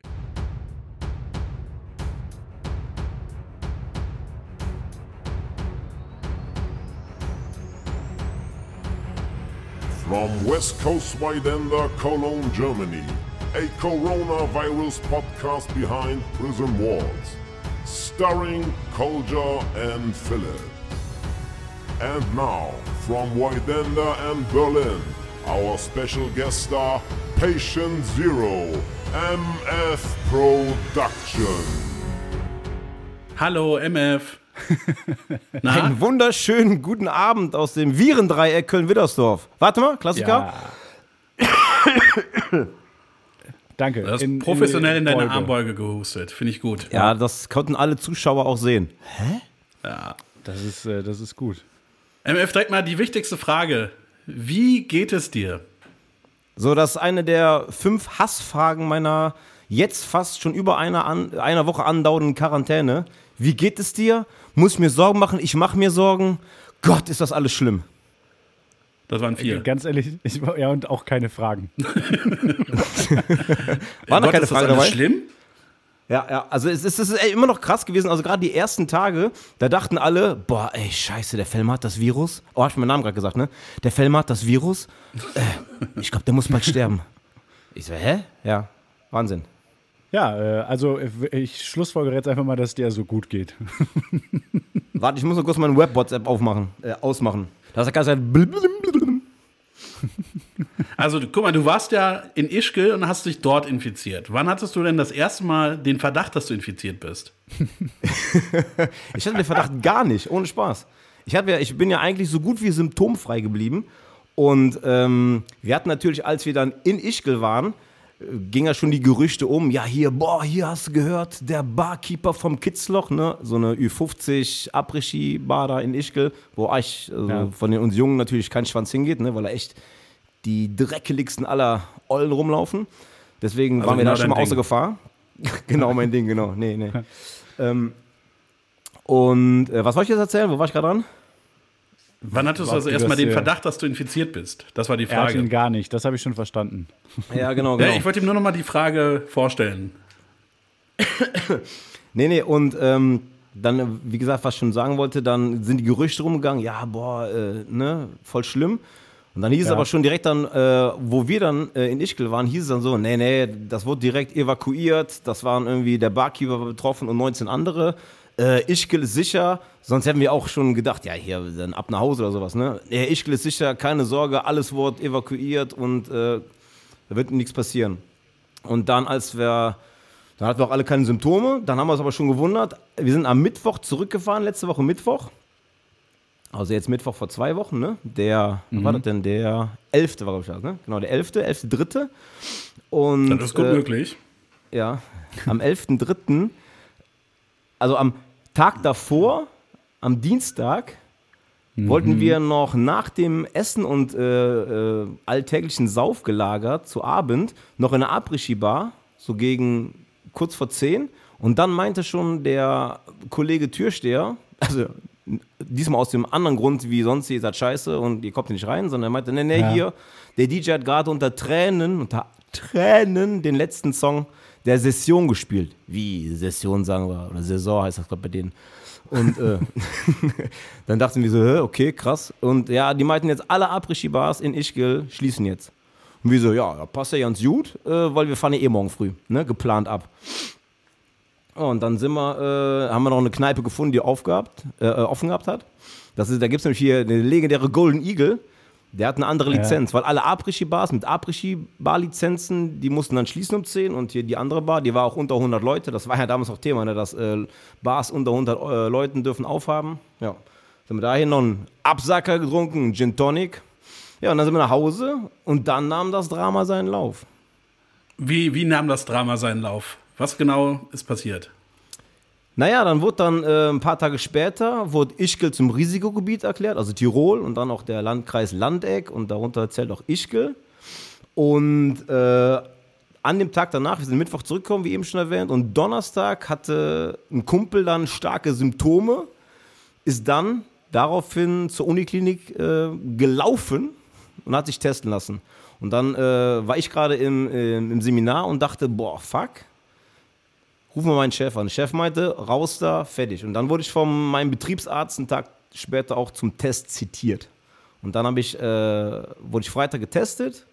From West Coast Weidender, Cologne, Germany, a coronavirus podcast behind prison walls, starring Kolja and Philip. And now, from Weidender and Berlin, our special guest star, Patient Zero, MF Production. Hallo MF. Einen wunderschönen guten Abend aus dem Virendreieck Köln-Widdersdorf. Warte mal, Klassiker. Ja. Danke. Du hast In- professionell in, deine Beuge. Armbeuge gehustet. Finde ich gut. Ja, das konnten alle Zuschauer auch sehen. Ja. Das ist, äh, das ist gut. MF, direkt mal die wichtigste Frage. Wie geht es dir? So, das ist eine der fünf Hassfragen meiner jetzt fast schon über einer, an, einer Woche andauernden Quarantäne. Wie geht es dir? Muss ich mir Sorgen machen? Ich mache mir Sorgen. Gott, ist das alles schlimm. Das waren vier. Ganz ehrlich, ich, ja, und auch keine Fragen. War noch Gott, keine ist das Frage alles dabei? schlimm? Ja, ja, also es ist, es ist immer noch krass gewesen. Also gerade die ersten Tage, da dachten alle, boah, ey, scheiße, der Fellmer hat das Virus. Oh, hab ich meinen Namen gerade gesagt, ne? Der Fellmer hat das Virus. Äh, ich glaube, der muss bald sterben. Ich so, hä? Ja, Wahnsinn. Ja, äh, also äh, ich schlussfolgere jetzt einfach mal, dass dir so gut geht. Warte, ich muss noch kurz meinen Web-WhatsApp aufmachen, äh, ausmachen. Da ist der ganze Also, guck mal, du warst ja in Ischgl und hast dich dort infiziert. Wann hattest du denn das erste Mal den Verdacht, dass du infiziert bist? Ich hatte den Verdacht gar nicht, ohne Spaß. Ich, ja, ich bin ja eigentlich so gut wie symptomfrei geblieben. Und ähm, wir hatten natürlich, als wir dann in Ischgl waren, ging ja schon die Gerüchte um, ja hier, boah, hier hast du gehört, der Barkeeper vom Kitzloch, ne, so eine Ü50 Après-Ski-Bar da in Ischgl, wo eigentlich also Ja. von den uns Jungen natürlich kein Schwanz hingeht, ne, weil er echt die dreckeligsten aller Ollen rumlaufen. Deswegen Also waren wir genau da schon dein mal außer Ding. Gefahr. genau mein Ding, genau. Nee, nee. ähm, und äh, was wollte ich jetzt erzählen? Wo war ich gerade dran? Wann hattest du also erstmal den Verdacht, dass du infiziert bist? Das war die Er hat ihn Frage. gar nicht, das habe ich schon verstanden. Ja, genau, Ja, genau. ich wollte ihm nur noch mal die Frage vorstellen. Nee, nee, und ähm, dann, wie gesagt, was ich schon sagen wollte, dann sind die Gerüchte rumgegangen, ja, boah, äh, ne, voll schlimm. Und dann hieß es Ja. aber schon direkt dann, äh, wo wir dann äh, in Ischgl waren, hieß es dann so, nee, nee, das wurde direkt evakuiert, das waren irgendwie, der Barkeeper war betroffen und 19 andere. Äh, Ischgl ist sicher, sonst hätten wir auch schon gedacht, ja, hier, dann ab nach Hause oder sowas, ne? Nee, Ischgl ist sicher, keine Sorge, alles wurde evakuiert und äh, da wird nichts passieren. Und dann, als wir, dann hatten wir auch alle keine Symptome, dann haben wir uns aber schon gewundert. Wir sind am Mittwoch zurückgefahren, letzte Woche Mittwoch. Also jetzt Mittwoch vor zwei Wochen, ne? Der, was war das denn? Der 11. war, glaube ich, das, ne? Genau, der 11., 11.3. Und, Das ist gut äh, möglich. ja, am 11.3., also am Tag davor, am Dienstag, wollten wir noch nach dem Essen und äh, äh, alltäglichen Saufgelager zu Abend noch in eine Après-Ski-Bar, so gegen kurz vor 10. Und dann meinte schon der Kollege Türsteher, also diesmal aus dem anderen Grund wie sonst, ihr seid scheiße und ihr kommt nicht rein, sondern er meinte, nee, nee, Ja. hier, der DJ hat gerade unter Tränen, unter Tränen den letzten Song der Session gespielt. Wie Session sagen wir, oder Saison heißt das glaube bei denen. Und äh, dann dachten wir so, okay, krass. Und ja, die meinten jetzt, alle Après-Ski-Bars in Ischgl schließen jetzt. Und wir so, ja, passt ja ganz gut, äh, weil wir fahren ja eh morgen früh, ne, geplant ab. Und dann sind wir, äh, haben wir noch eine Kneipe gefunden, die aufgehabt, äh, äh, offen gehabt hat. Das ist, da gibt es nämlich hier eine legendäre Golden Eagle. Der hat eine andere Lizenz, weil alle Après-Ski-Bars mit Après-Ski-Bar-Lizenzen, die mussten dann schließen um 10 und hier die andere Bar, die war auch unter 100 Leute. Das war ja damals auch Thema, ne, dass äh, Bars unter 100 äh, Leuten dürfen aufhaben. Ja, sind wir dahin noch einen Absacker getrunken, Gin Tonic. Ja, und dann sind wir nach Hause und dann nahm das Drama seinen Lauf. Wie, wie nahm das Drama seinen Lauf? Was genau ist passiert? Naja, dann wurde dann äh, ein paar Tage später, wurde Ischgl zum Risikogebiet erklärt, also Tirol und dann auch der Landkreis Landeck und darunter zählt auch Ischgl. Und äh, an dem Tag danach, wir sind Mittwoch zurückgekommen, wie eben schon erwähnt, und Donnerstag hatte ein Kumpel dann starke Symptome, ist dann daraufhin zur Uniklinik äh, gelaufen und hat sich testen lassen. Und dann äh, war ich gerade im, im, im Seminar und dachte, boah, fuck, rufen wir meinen Chef an. Der Chef meinte, raus da, fertig. Und dann wurde ich von meinem Betriebsarzt einen Tag später auch zum Test zitiert. Und dann habe ich, äh, wurde ich Freitag getestet,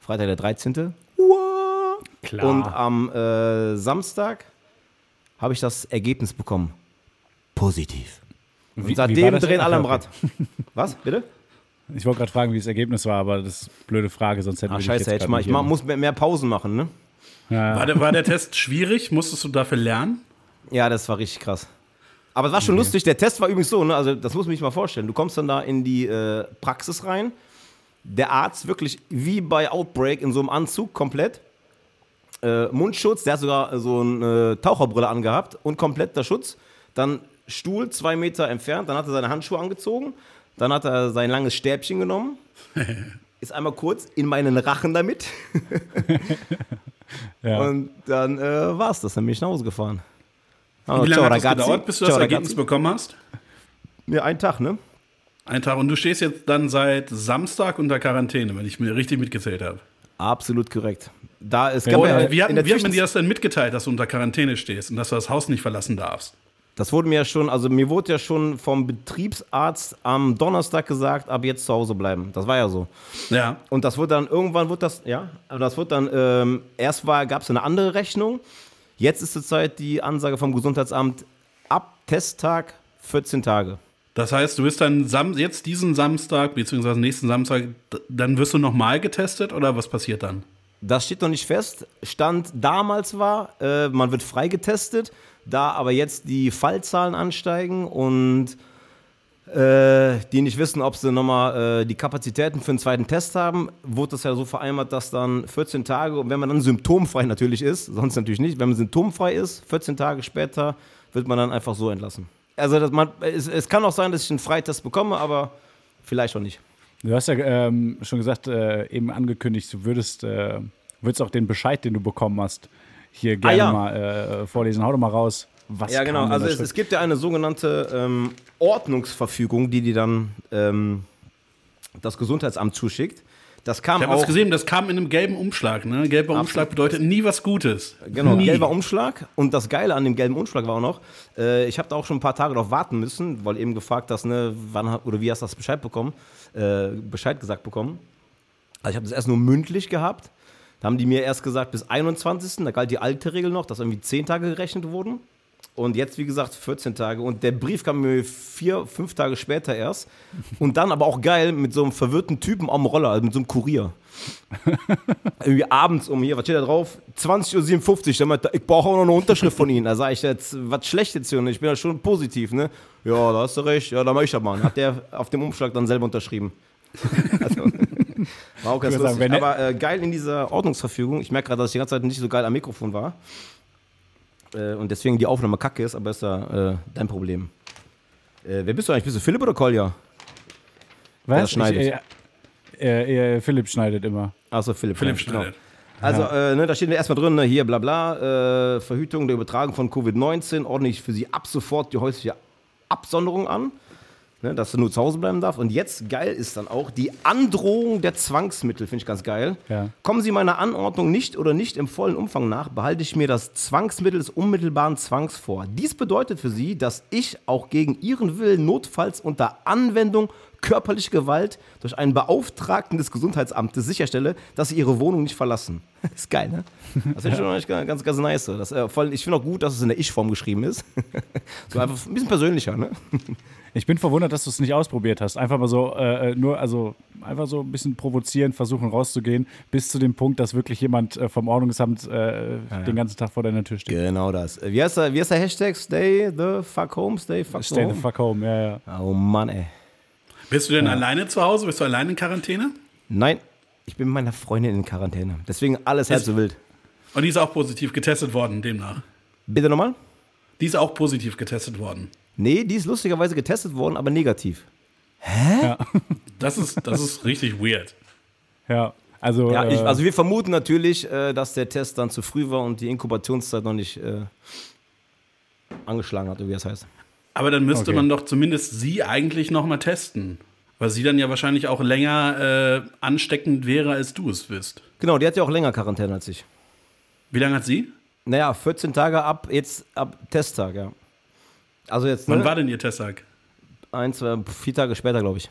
Freitag der 13. Uah. Klar. Und am äh, Samstag habe ich das Ergebnis bekommen. Positiv. Und Wie- wie seitdem das? drehen alle am Ach, Rad. Was, bitte? Ich wollte gerade fragen, wie das Ergebnis war, aber das ist eine blöde Frage, sonst hätten Ach wir dich scheiße, jetzt hätte ich, mal, ich muss mehr, mehr Pausen machen, ne? War der, war der Test schwierig? Musstest du dafür lernen? Ja, das war richtig krass. Aber es war schon lustig. Der Test war übrigens so, ne? also das muss man sich mal vorstellen. Du kommst dann da in die äh, Praxis rein. Der Arzt wirklich wie bei Outbreak in so einem Anzug komplett. Äh, Mundschutz, der hat sogar so eine Taucherbrille angehabt und kompletter Schutz. Dann Stuhl zwei Meter entfernt, dann hat er seine Handschuhe angezogen, dann hat er sein langes Stäbchen genommen, ist einmal kurz in meinen Rachen damit Ja. und dann äh, war es das. Dann bin ich nach Hause gefahren. Und wie lange Ciao, hat das gedauert, bis du das Ciao, Ergebnis ragazzi. bekommen hast? Ja, einen Tag, ne? Ein Tag. Und du stehst jetzt dann seit Samstag unter Quarantäne, wenn ich mir richtig mitgezählt habe. Absolut korrekt. Da es Ja, Wie hat, wie man dir das denn mitgeteilt, dass du unter Quarantäne stehst und dass du das Haus nicht verlassen darfst? Das wurde mir ja schon, also mir wurde ja schon vom Betriebsarzt am Donnerstag gesagt, ab jetzt zu Hause bleiben. Das war ja so. Ja. Und das wird dann, irgendwann wird das, ja, das wird dann, ähm, erst war, gab es eine andere Rechnung. Jetzt ist zurzeit die Ansage vom Gesundheitsamt, ab Testtag 14 Tage. Das heißt, du bist dann Sam jetzt diesen Samstag, beziehungsweise nächsten Samstag, dann wirst du nochmal getestet oder was passiert dann? Das steht noch nicht fest. Stand damals war, äh, man wird freigetestet, da aber jetzt die Fallzahlen ansteigen und äh, die nicht wissen, ob sie nochmal äh, die Kapazitäten für einen zweiten Test haben, wurde das ja so vereinbart, dass dann 14 Tage, und wenn man dann symptomfrei natürlich ist, sonst natürlich nicht, wenn man symptomfrei ist, 14 Tage später wird man dann einfach so entlassen. Also das, man, es, es kann auch sein, dass ich einen Freitest bekomme, aber vielleicht auch nicht. Du hast ja ähm, schon gesagt, äh, eben angekündigt, du würdest, äh, würdest auch den Bescheid, den du bekommen hast, hier gerne ja. mal äh, vorlesen. Hau doch mal raus. Was Ja, genau. Also es, es gibt ja eine sogenannte ähm, Ordnungsverfügung, die die dann ähm, das Gesundheitsamt zuschickt. Das kam Ich habe auch was gesehen, das kam in einem gelben Umschlag. Ne? Gelber Umschlag bedeutet nie was Gutes. Genau, nie. gelber Umschlag. Und das Geile an dem gelben Umschlag war auch noch, äh, ich habe da auch schon ein paar Tage darauf warten müssen, weil eben gefragt hast, ne, wann oder wie hast du das Bescheid bekommen, äh, Bescheid gesagt bekommen. Also ich habe das erst nur mündlich gehabt. Da haben die mir erst gesagt, bis 21. Da galt die alte Regel noch, dass irgendwie 10 Tage gerechnet wurden. Und jetzt, wie gesagt, 14 Tage. Und der Brief kam mir vier, fünf Tage später erst. Und dann aber auch geil mit so einem verwirrten Typen am Roller, also mit so einem Kurier. Irgendwie abends um hier, was steht da drauf? 20.57 Uhr. Der meinte, ich brauche auch noch eine Unterschrift von Ihnen. Da sage ich jetzt, was schlecht jetzt hier. Und ich bin ja schon positiv, ne? Ja, da hast du recht. Ja, da mach ich das mal. Hat der auf dem Umschlag dann selber unterschrieben. also, war auch ganz lustig. sagen, wenn er- Aber äh, geil in dieser Ordnungsverfügung. Ich merke gerade, dass ich die ganze Zeit nicht so geil am Mikrofon war. Äh, und deswegen die Aufnahme kacke ist, aber ist ja äh, dein Problem. Äh, wer bist du eigentlich? Bist du Philipp oder Kolja? Was? das schneidet. Ich, äh, äh, äh, Philipp schneidet immer. Achso, Philipp. Philipp ja, genau. schneidet. Also, äh, ne, da steht erstmal drin, ne, hier bla bla, äh, Verhütung der Übertragung von Covid-19, ordne ich für sie ab sofort die häusliche Absonderung an, ne, dass du nur zu Hause bleiben darf. Und jetzt, geil ist dann auch, die Androhung der Zwangsmittel, finde ich ganz geil. Ja. Kommen Sie meiner Anordnung nicht oder nicht im vollen Umfang nach, behalte ich mir das Zwangsmittel des unmittelbaren Zwangs vor. Dies bedeutet für Sie, dass ich auch gegen Ihren Willen notfalls unter Anwendung körperliche Gewalt durch einen Beauftragten des Gesundheitsamtes sicherstelle, dass Sie Ihre Wohnung nicht verlassen. ist geil, ne? Das finde ich schon ganz, ganz, nice. Das, äh, allem, ich finde auch gut, dass es in der Ich-Form geschrieben ist. so einfach ein bisschen persönlicher, ne? Ich bin verwundert, dass du es nicht ausprobiert hast. Einfach mal so, äh, nur, also einfach so ein bisschen provozieren, versuchen rauszugehen, bis zu dem Punkt, dass wirklich jemand äh, vom Ordnungsamt äh, den ganzen Tag vor deiner Tür steht. Genau das. Wie heißt der, wie heißt der Hashtag? Stay the fuck home, stay fuck Stay home. the fuck home, ja, ja. Oh Mann, ey. Bist du denn alleine zu Hause? Bist du alleine in Quarantäne? Nein, ich bin mit meiner Freundin in Quarantäne. Deswegen alles halb so wild. Und die ist auch positiv getestet worden, demnach. Bitte nochmal? Die ist auch positiv getestet worden. Nee, die ist lustigerweise getestet worden, aber negativ. Das ist, das ist richtig weird. Ja, also, Ja, ich, äh, also wir vermuten natürlich, äh, dass der Test dann zu früh war und die Inkubationszeit noch nicht äh, angeschlagen hat, oder wie das heißt. Aber dann müsste Okay. man doch zumindest sie eigentlich nochmal testen. Weil sie dann ja wahrscheinlich auch länger äh, ansteckend wäre, als du es bist. Genau, die hat ja auch länger Quarantäne als ich. Wie lange hat sie? Naja, 14 Tage ab, jetzt ab Testtag, ja. Also jetzt, Wann ne? war denn ihr Testtag? Ein, zwei, vier Tage später, glaube ich.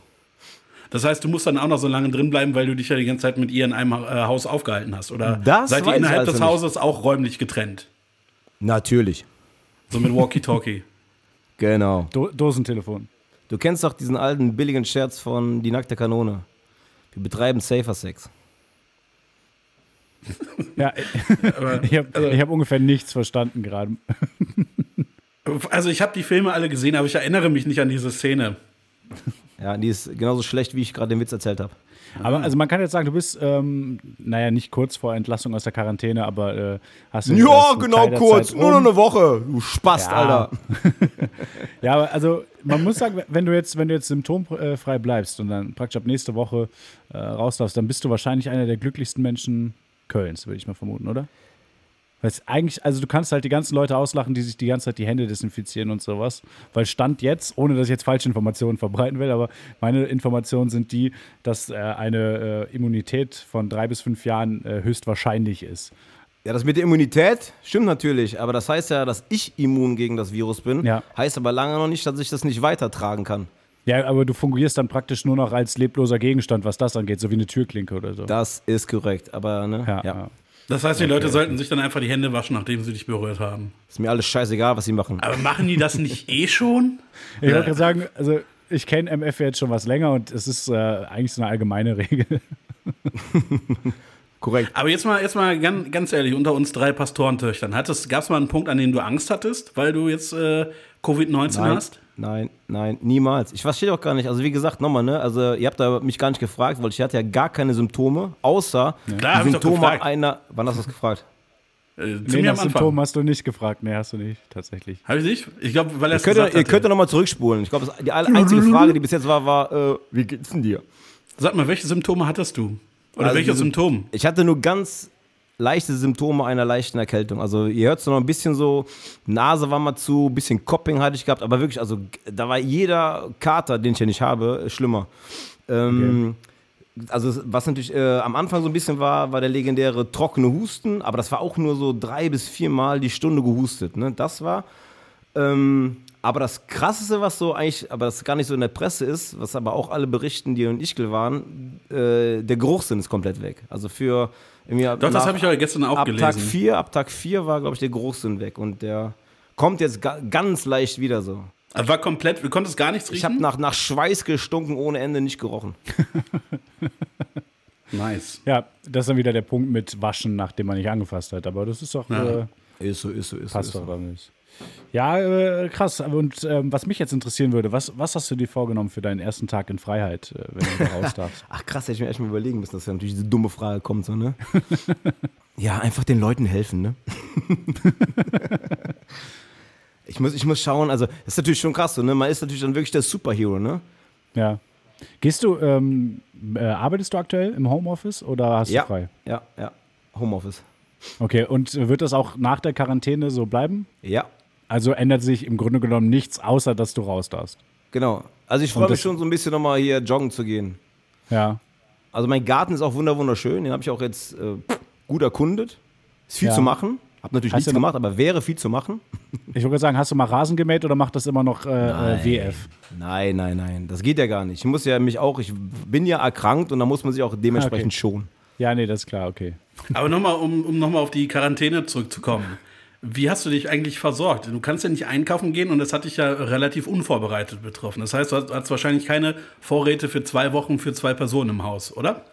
Das heißt, du musst dann auch noch so lange drin bleiben, weil du dich ja die ganze Zeit mit ihr in einem äh, Haus aufgehalten hast. Oder Das seid ihr innerhalb also des nicht. Hauses auch räumlich getrennt? Natürlich. So mit Walkie-Talkie. Genau. Do Dosentelefon. Du kennst doch diesen alten billigen Scherz von Die nackte Kanone. Wir betreiben Safer Sex. Ja, Aber, ich habe also, hab ungefähr nichts verstanden gerade. also ich habe die Filme alle gesehen, aber ich erinnere mich nicht an diese Szene. Ja, die ist genauso schlecht, wie ich gerade den Witz erzählt habe. Aber also man kann jetzt sagen, du bist, ähm, naja, nicht kurz vor Entlassung aus der Quarantäne, aber äh, hast du Ja, genau kurz. Zeit Nur noch um. eine Woche. Du Spast, Ja. Alter. Ja, aber also man muss sagen, wenn du jetzt, wenn du jetzt symptomfrei bleibst und dann praktisch ab nächste Woche äh, raus darfst, dann bist du wahrscheinlich einer der glücklichsten Menschen Kölns, würde ich mal vermuten, oder? Weil es eigentlich, also du kannst halt die ganzen Leute auslachen, die sich die ganze Zeit die Hände desinfizieren und sowas. Weil Stand jetzt, ohne dass ich jetzt falsche Informationen verbreiten will, aber meine Informationen sind die, dass äh, eine äh, Immunität von drei bis fünf Jahren äh, höchstwahrscheinlich ist. Ja, das mit der Immunität stimmt natürlich, aber das heißt ja, dass ich immun gegen das Virus bin. Ja. Heißt aber lange noch nicht, dass ich das nicht weitertragen kann. Ja, aber du fungierst dann praktisch nur noch als lebloser Gegenstand, was das angeht, so wie eine Türklinke oder so. Das ist korrekt, aber ne, ja, ja, ja. Das heißt, die Leute sollten sich dann einfach die Hände waschen, nachdem sie dich berührt haben. ist mir alles scheißegal, was sie machen. Aber machen die das nicht eh schon? Ich wollte gerade sagen, also ich kenne MF jetzt schon was länger und es ist äh, eigentlich so eine allgemeine Regel. Korrekt. Aber jetzt mal, jetzt mal ganz, ganz ehrlich, unter uns drei Pastorentöchtern, gab es mal einen Punkt, an dem du Angst hattest, weil du jetzt äh, Covid-19 Nein, hast? Nein, nein, niemals. Ich verstehe auch gar nicht. Also wie gesagt, nochmal, ne? Also ihr habt da mich gar nicht gefragt, weil ich hatte ja gar keine Symptome, außer Klar, die Symptome einer. Wann hast du das gefragt? Äh, Nee, nach. Symptomen hast du nicht gefragt. Nee, hast du nicht, tatsächlich. Habe ich nicht? Ich glaube, weil er Ihr es ihr könnt nochmal zurückspulen. Ich glaube, die einzige Frage, die bis jetzt war, war, äh, wie geht's denn dir? Sag mal, welche Symptome hattest du? Oder Also welche Symptome? Ich hatte nur ganz leichte Symptome einer leichten Erkältung. Also ihr hört es noch ein bisschen so, Nase war mal zu, bisschen Copping hatte ich gehabt, aber wirklich, also da war jeder Kater, den ich ja nicht habe, schlimmer. Ähm, Also was natürlich äh, am Anfang so ein bisschen war, war der legendäre trockene Husten, aber das war auch nur so drei bis viermal die Stunde gehustet. Ne? Das war. Ähm, aber das Krasseste, was so eigentlich, aber das gar nicht so in der Presse ist, was aber auch alle berichten, die in Ischgl waren, äh, der Geruchssinn ist komplett weg. Also für Doch, das nach- habe ich aber gestern auch ab Tag gelesen. 4, ab Tag 4 war, glaube ich, der Geruchssinn weg und der kommt jetzt ga ganz leicht wieder so. Also war komplett, du konntest gar nichts Ich habe riechen? nach, nach Schweiß gestunken ohne Ende nicht gerochen. nice. Ja, das ist dann wieder der Punkt mit Waschen, nachdem man nicht angefasst hat. Aber das ist doch, Ja. äh, Ist so, ist so, ist passt so. doch dann nicht. Ja, äh, krass. Und ähm, was mich jetzt interessieren würde, was, was hast du dir vorgenommen für deinen ersten Tag in Freiheit, äh, wenn du raus darfst? Ach krass, hätte ich mir echt mal überlegen müssen, dass ja natürlich diese dumme Frage kommt, so, ne? ja, einfach den Leuten helfen, ne? ich, muss, ich muss schauen, also, das ist natürlich schon krass, so, ne? Man ist natürlich dann wirklich der Superhero, ne? Ja. Gehst du, ähm, äh, arbeitest du aktuell im Homeoffice oder hast Ja. du frei? Ja, ja. Homeoffice. Okay, und wird das auch nach der Quarantäne so bleiben? Ja, Also ändert sich im Grunde genommen nichts, außer dass du raus darfst. genau. Also ich freue mich schon so ein bisschen nochmal hier joggen zu gehen. Ja. Also mein Garten ist auch wunder wunderschön, den habe ich auch jetzt äh, gut erkundet. Ist viel Ja. zu machen. Hab natürlich Hast nichts gemacht, aber wäre viel zu machen. Ich wollte sagen, hast du mal Rasen gemäht oder macht das immer noch äh, äh, WF? Nein, nein, nein. Das geht ja gar nicht. Ich muss ja mich auch, ich bin ja erkrankt und da muss man sich auch dementsprechend Okay. schonen. Ja, nee, das ist klar, okay. Aber nochmal, um, um nochmal auf die Quarantäne zurückzukommen. Wie hast du dich eigentlich versorgt? Du kannst ja nicht einkaufen gehen und das hat dich ja relativ unvorbereitet betroffen. Das heißt, du hast, wahrscheinlich keine Vorräte für zwei Wochen für zwei Personen im Haus, oder?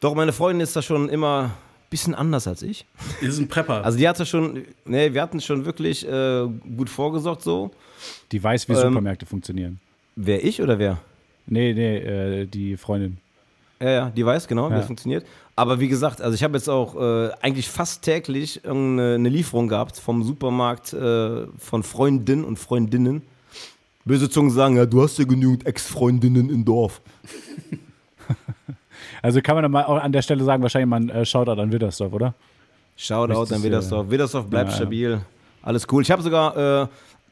Doch, meine Freundin ist da schon immer ein bisschen anders als ich. Die sind Prepper. Also die hatte schon, nee, wir hatten schon wirklich äh, gut vorgesorgt so. Die weiß, wie Ähm, Supermärkte funktionieren. Wer ich oder wer? Nee, nee, äh, die Freundin. Ja, ja, die weiß genau, wie Ja. das funktioniert. Aber wie gesagt, also ich habe jetzt auch äh, eigentlich fast täglich eine Lieferung gehabt vom Supermarkt äh, von Freundinnen und Freundinnen. Böse Zungen sagen, ja, du hast ja genügend Ex-Freundinnen im Dorf. Also kann man mal auch an der Stelle sagen, wahrscheinlich mal ein äh, Shoutout an Widdersdorf, oder? Shoutout an Widdersdorf. Widdersdorf bleibt ja, ja. stabil. Alles cool. Ich habe sogar äh,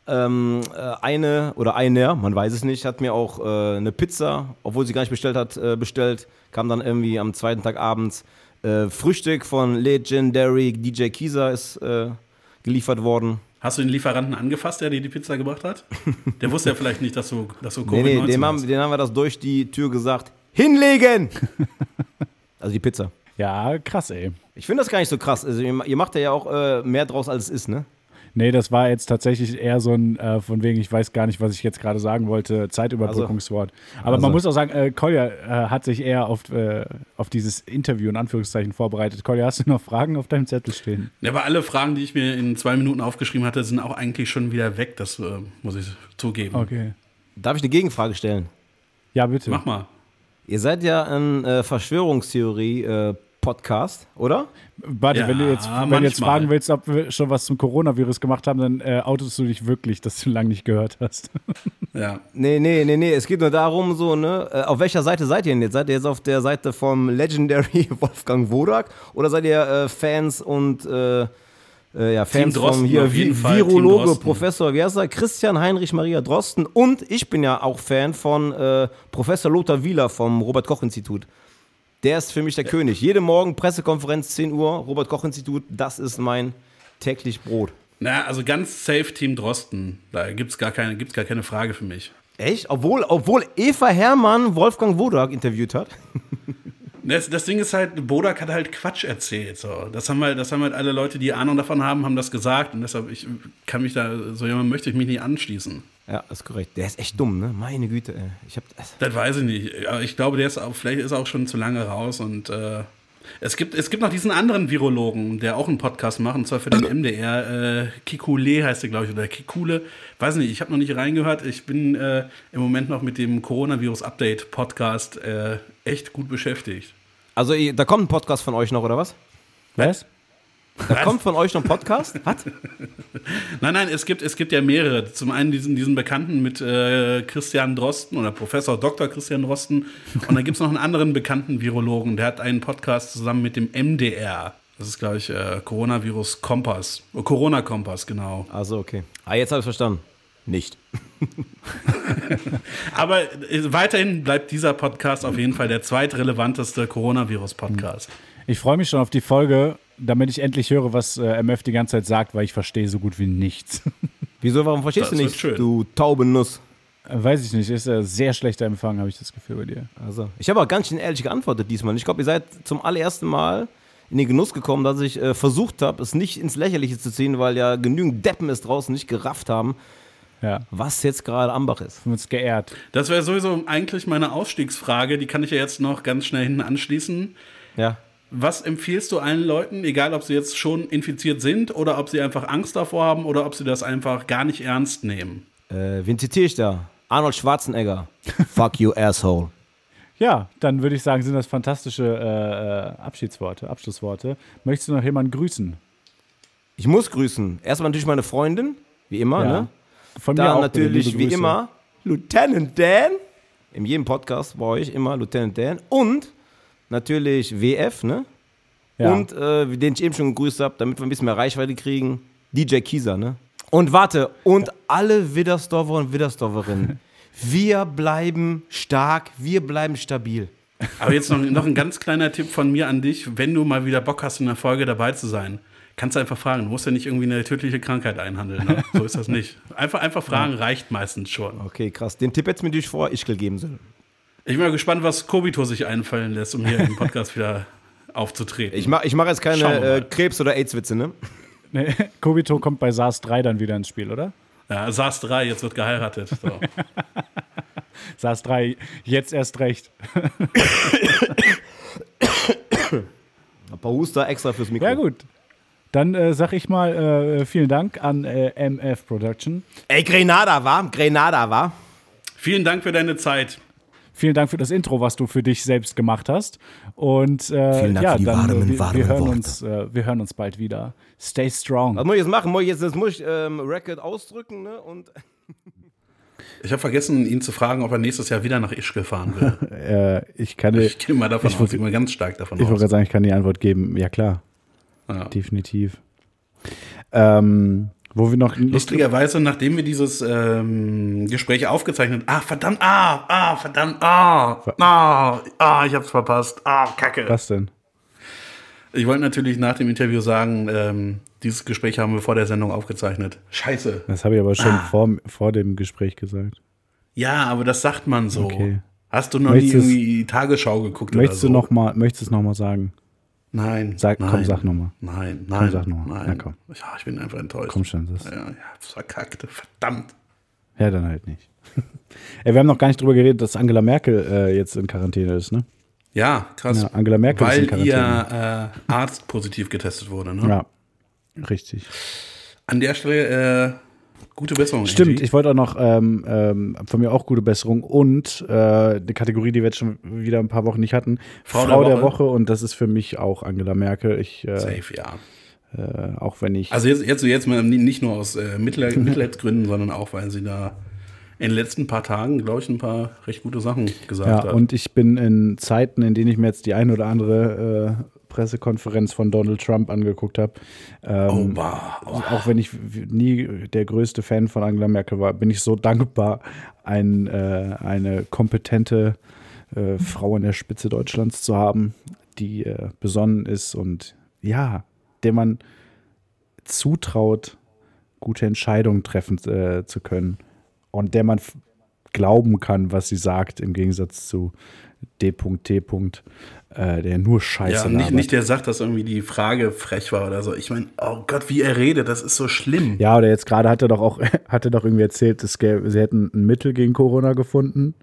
Ähm, äh, eine oder einer, man weiß es nicht, hat mir auch äh, eine Pizza, obwohl sie gar nicht bestellt hat, äh, bestellt. Kam dann irgendwie am zweiten Tag abends. Äh, Frühstück von Legendary DJ Kieser ist äh, geliefert worden. Hast du den Lieferanten angefasst, der dir die Pizza gebracht hat? Der wusste ja vielleicht nicht, dass du, dass du Nee, nee, Covid-19 dem haben, dem haben wir das durch die Tür gesagt. Hinlegen! also die Pizza. Ja, krass, ey. Ich finde das gar nicht so krass. Also ihr, ihr macht ja auch äh, mehr draus, als es ist, ne? Nee, das war jetzt tatsächlich eher so ein, äh, von wegen, ich weiß gar nicht, was ich jetzt gerade sagen wollte, Zeitüberbrückungswort. Aber Also. man muss auch sagen, äh, Kolja äh, hat sich eher auf, äh, auf dieses Interview in Anführungszeichen vorbereitet. Kolja, hast du noch Fragen auf deinem Zettel stehen? Ja, aber alle Fragen, die ich mir in zwei Minuten aufgeschrieben hatte, sind auch eigentlich schon wieder weg. Das äh, muss ich zugeben. Okay. Darf ich eine Gegenfrage stellen? Ja, bitte. Mach mal. Ihr seid ja ein äh, Verschwörungstheorie-Podcast, oder? Warte, Ja, wenn du jetzt, wenn du jetzt fragen willst, ob wir schon was zum Coronavirus gemacht haben, dann äh, outest du dich wirklich, dass du lange nicht gehört hast. Ja. Nee, nee, nee, nee. Es geht nur darum, so, ne? Äh, auf welcher Seite seid ihr denn jetzt? Seid ihr jetzt auf der Seite vom Legendary Wolfgang Wodak oder seid ihr äh, Fans und äh, äh, ja, Fans Drosten vom hier auf jeden Vi Fall, Virologe. Professor, wie heißt er? Christian Heinrich Maria Drosten und ich bin ja auch Fan von äh, Professor Lothar Wieler vom Robert-Koch-Institut. Der ist für mich der König. Jede Morgen Pressekonferenz, 10 Uhr, Robert-Koch-Institut, das ist mein täglich Brot. Na, also ganz safe Team Drosten. Da gibt's gar keine, gibt's gar keine Frage für mich. Echt? Obwohl, obwohl Eva Hermann Wolfgang Wodak interviewt hat? Das, das Ding ist halt, Bodak hat halt Quatsch erzählt. So. Das, haben halt, das haben halt alle Leute, die Ahnung davon haben, haben das gesagt. Und deshalb, ich kann mich da, so jemand möchte ich mich nicht anschließen. Ja, ist korrekt. Der ist echt dumm, ne? Meine Güte, ey. Ich hab das. Das weiß ich nicht. Aber ich glaube, der ist auch, vielleicht ist er auch schon zu lange raus. Und äh, es, gibt, es gibt noch diesen anderen Virologen, der auch einen Podcast macht, und zwar für den MDR. Äh, Kikule heißt der, glaube ich, oder Kikule. Weiß nicht, ich habe noch nicht reingehört. Ich bin äh, im Moment noch mit dem Coronavirus-Update-Podcast äh, echt gut beschäftigt. Also, da kommt ein Podcast von euch noch, oder was? Was? Da kommt von euch noch ein Podcast? Was? Nein, nein, es gibt, es gibt ja mehrere. Zum einen diesen, diesen Bekannten mit äh, Christian Drosten oder Professor Dr. Christian Drosten. Und dann gibt es noch einen anderen bekannten Virologen, der hat einen Podcast zusammen mit dem MDR. Das ist, glaube ich, äh, Coronavirus Kompass. Oh, Corona Kompass, genau. Also, okay. Ah, jetzt habe ich verstanden. Nicht. Aber äh, weiterhin bleibt dieser Podcast auf jeden Fall der zweitrelevanteste Coronavirus-Podcast. Ich freue mich schon auf die Folge, damit ich endlich höre, was äh, MF die ganze Zeit sagt, weil ich verstehe so gut wie nichts. Wieso, warum verstehst Das du wird nicht, schön. du taube Nuss? Äh, Weiß ich nicht, ist äh, sehr schlechter Empfang, habe ich das Gefühl bei dir. Also, ich habe auch ganz schön ehrlich geantwortet diesmal. Ich glaube, ihr seid zum allerersten Mal in den Genuss gekommen, dass ich äh, versucht habe, es nicht ins Lächerliche zu ziehen, weil ja genügend Deppen es draußen nicht gerafft haben, Ja, was jetzt gerade Ambach ist. haben uns geehrt. Das wäre sowieso eigentlich meine Ausstiegsfrage. Die kann ich ja jetzt noch ganz schnell hinten anschließen. Ja. Was empfiehlst du allen Leuten, egal ob sie jetzt schon infiziert sind oder ob sie einfach Angst davor haben oder ob sie das einfach gar nicht ernst nehmen? Äh, wen zitiere ich da? Arnold Schwarzenegger. Fuck you, asshole. Ja, dann würde ich sagen, sind das fantastische äh, äh, Abschiedsworte, Abschlussworte. Möchtest du noch jemanden grüßen? Ich muss grüßen. Erstmal natürlich meine Freundin, wie immer, Ja. ne? Von mir Dann auch bitte, natürlich, wie immer, Lieutenant Dan. In jedem Podcast bei euch immer Lieutenant Dan. Und natürlich WF, ne? Ja. Und äh, den ich eben schon gegrüßt habe, damit wir ein bisschen mehr Reichweite kriegen, DJ Kieser, ne? Und warte, und alle Widdersdorfer und Widdersdorferinnen, wir bleiben stark, wir bleiben stabil. Aber jetzt noch, noch ein ganz kleiner Tipp von mir an dich. Wenn du mal wieder Bock hast, in der Folge dabei zu sein, kannst du einfach fragen. Du musst ja nicht irgendwie eine tödliche Krankheit einhandeln. Ne? So ist das nicht. Einfach, einfach fragen reicht meistens schon. Okay, krass. Den Tipp hättest du mir natürlich vor Ischgl geben sollen. Ich bin mal gespannt, was Kobito sich einfallen lässt, um hier im Podcast wieder aufzutreten. Ich mache ich mach jetzt keine äh, Krebs- oder AIDS-Witze, ne? Nee, Kobito kommt bei SARS 3 dann wieder ins Spiel, oder? ja, SARS 3, jetzt wird geheiratet. So. SARS 3, jetzt erst recht. Ein paar Huster extra fürs Mikro. Ja, gut. Dann äh, sag ich mal äh, vielen Dank an äh, MF Production. Ey, Grenada war, Grenada war. Vielen Dank für deine Zeit. Vielen Dank für das Intro, was du für dich selbst gemacht hast. Und äh, Vielen Dank ja, für die dann warmen, äh, wir, warmen wir, hören Worte. uns, äh, wir hören uns bald wieder. Stay strong. Was muss ich jetzt machen? Muss ich jetzt, jetzt muss ich ähm, Record ausdrücken, ne? Und Ich habe vergessen, ihn zu fragen, ob er nächstes Jahr wieder nach Ischgl fahren will. Äh, ich kann Ich gehe mal davon Ich aus, wollte- ich ganz stark davon ich wollte aus. gerade sagen, ich kann die Antwort geben. Ja, klar. Ja. Definitiv. Ähm, Wo wir noch Lustigerweise, nachdem wir dieses ähm, Gespräch aufgezeichnet ah, verdammt, ah, ah, verdammt, ah, ah, ah, ich hab's verpasst, ah, kacke. Was denn? Ich wollte natürlich nach dem Interview sagen, ähm, dieses Gespräch haben wir vor der Sendung aufgezeichnet. Scheiße. Das habe ich aber schon Ah. vor, vor dem Gespräch gesagt. Ja, aber das sagt man so. Okay. Hast du noch Möchtest nie irgendwie die Tagesschau geguckt Möchtest oder du so? noch mal, möchtest du es nochmal sagen? Nein. Sag- nein, komm, sag noch mal. Nein, nein. sag noch mal. Nein. Na, komm. Ja, ich bin einfach enttäuscht. Komm schon, das. Ja, ja, verkackt. Verdammt. Ja, dann halt nicht. Ey, wir haben noch gar nicht drüber geredet, dass Angela Merkel äh, jetzt in Quarantäne ist, ne? Ja, krass. Ja, Angela Merkel ist in Weil ihr Quarantäne. äh, Arzt positiv getestet wurde, ne? Ja. Richtig. An der Stelle äh, gute Besserung. Stimmt, Angie. ich wollte auch noch ähm, ähm, von mir auch gute Besserung und äh, eine Kategorie, die wir jetzt schon wieder ein paar Wochen nicht hatten. Frau Frau, der der, Woche. Woche. und das ist für mich auch Angela Merkel. Ich, äh, Safe, ja. äh, auch wenn ich. Also jetzt, jetzt, jetzt mal nicht nur aus äh, Mitleid, Mitleidsgründen, sondern auch, weil sie da in den letzten paar Tagen, glaube ich, ein paar recht gute Sachen gesagt ja, hat. und ich bin in Zeiten, in denen ich mir jetzt die ein oder andere äh, Pressekonferenz von Donald Trump angeguckt habe. Ähm, oh, oh. Auch wenn ich nie der größte Fan von Angela Merkel war, bin ich so dankbar, ein, äh, eine kompetente äh, Frau an der Spitze Deutschlands zu haben, die äh, besonnen ist und ja, der man zutraut, gute Entscheidungen treffen äh, zu können und der man glauben kann, was sie sagt, im Gegensatz zu D.T. Äh, der nur Scheiße Ja, nicht, nicht der sagt, dass irgendwie die Frage frech war oder so. Ich meine, oh Gott, wie er redet, das ist so schlimm. Ja, oder jetzt gerade hat er doch auch, hat er doch irgendwie erzählt, es gäbe, sie hätten ein Mittel gegen Corona gefunden.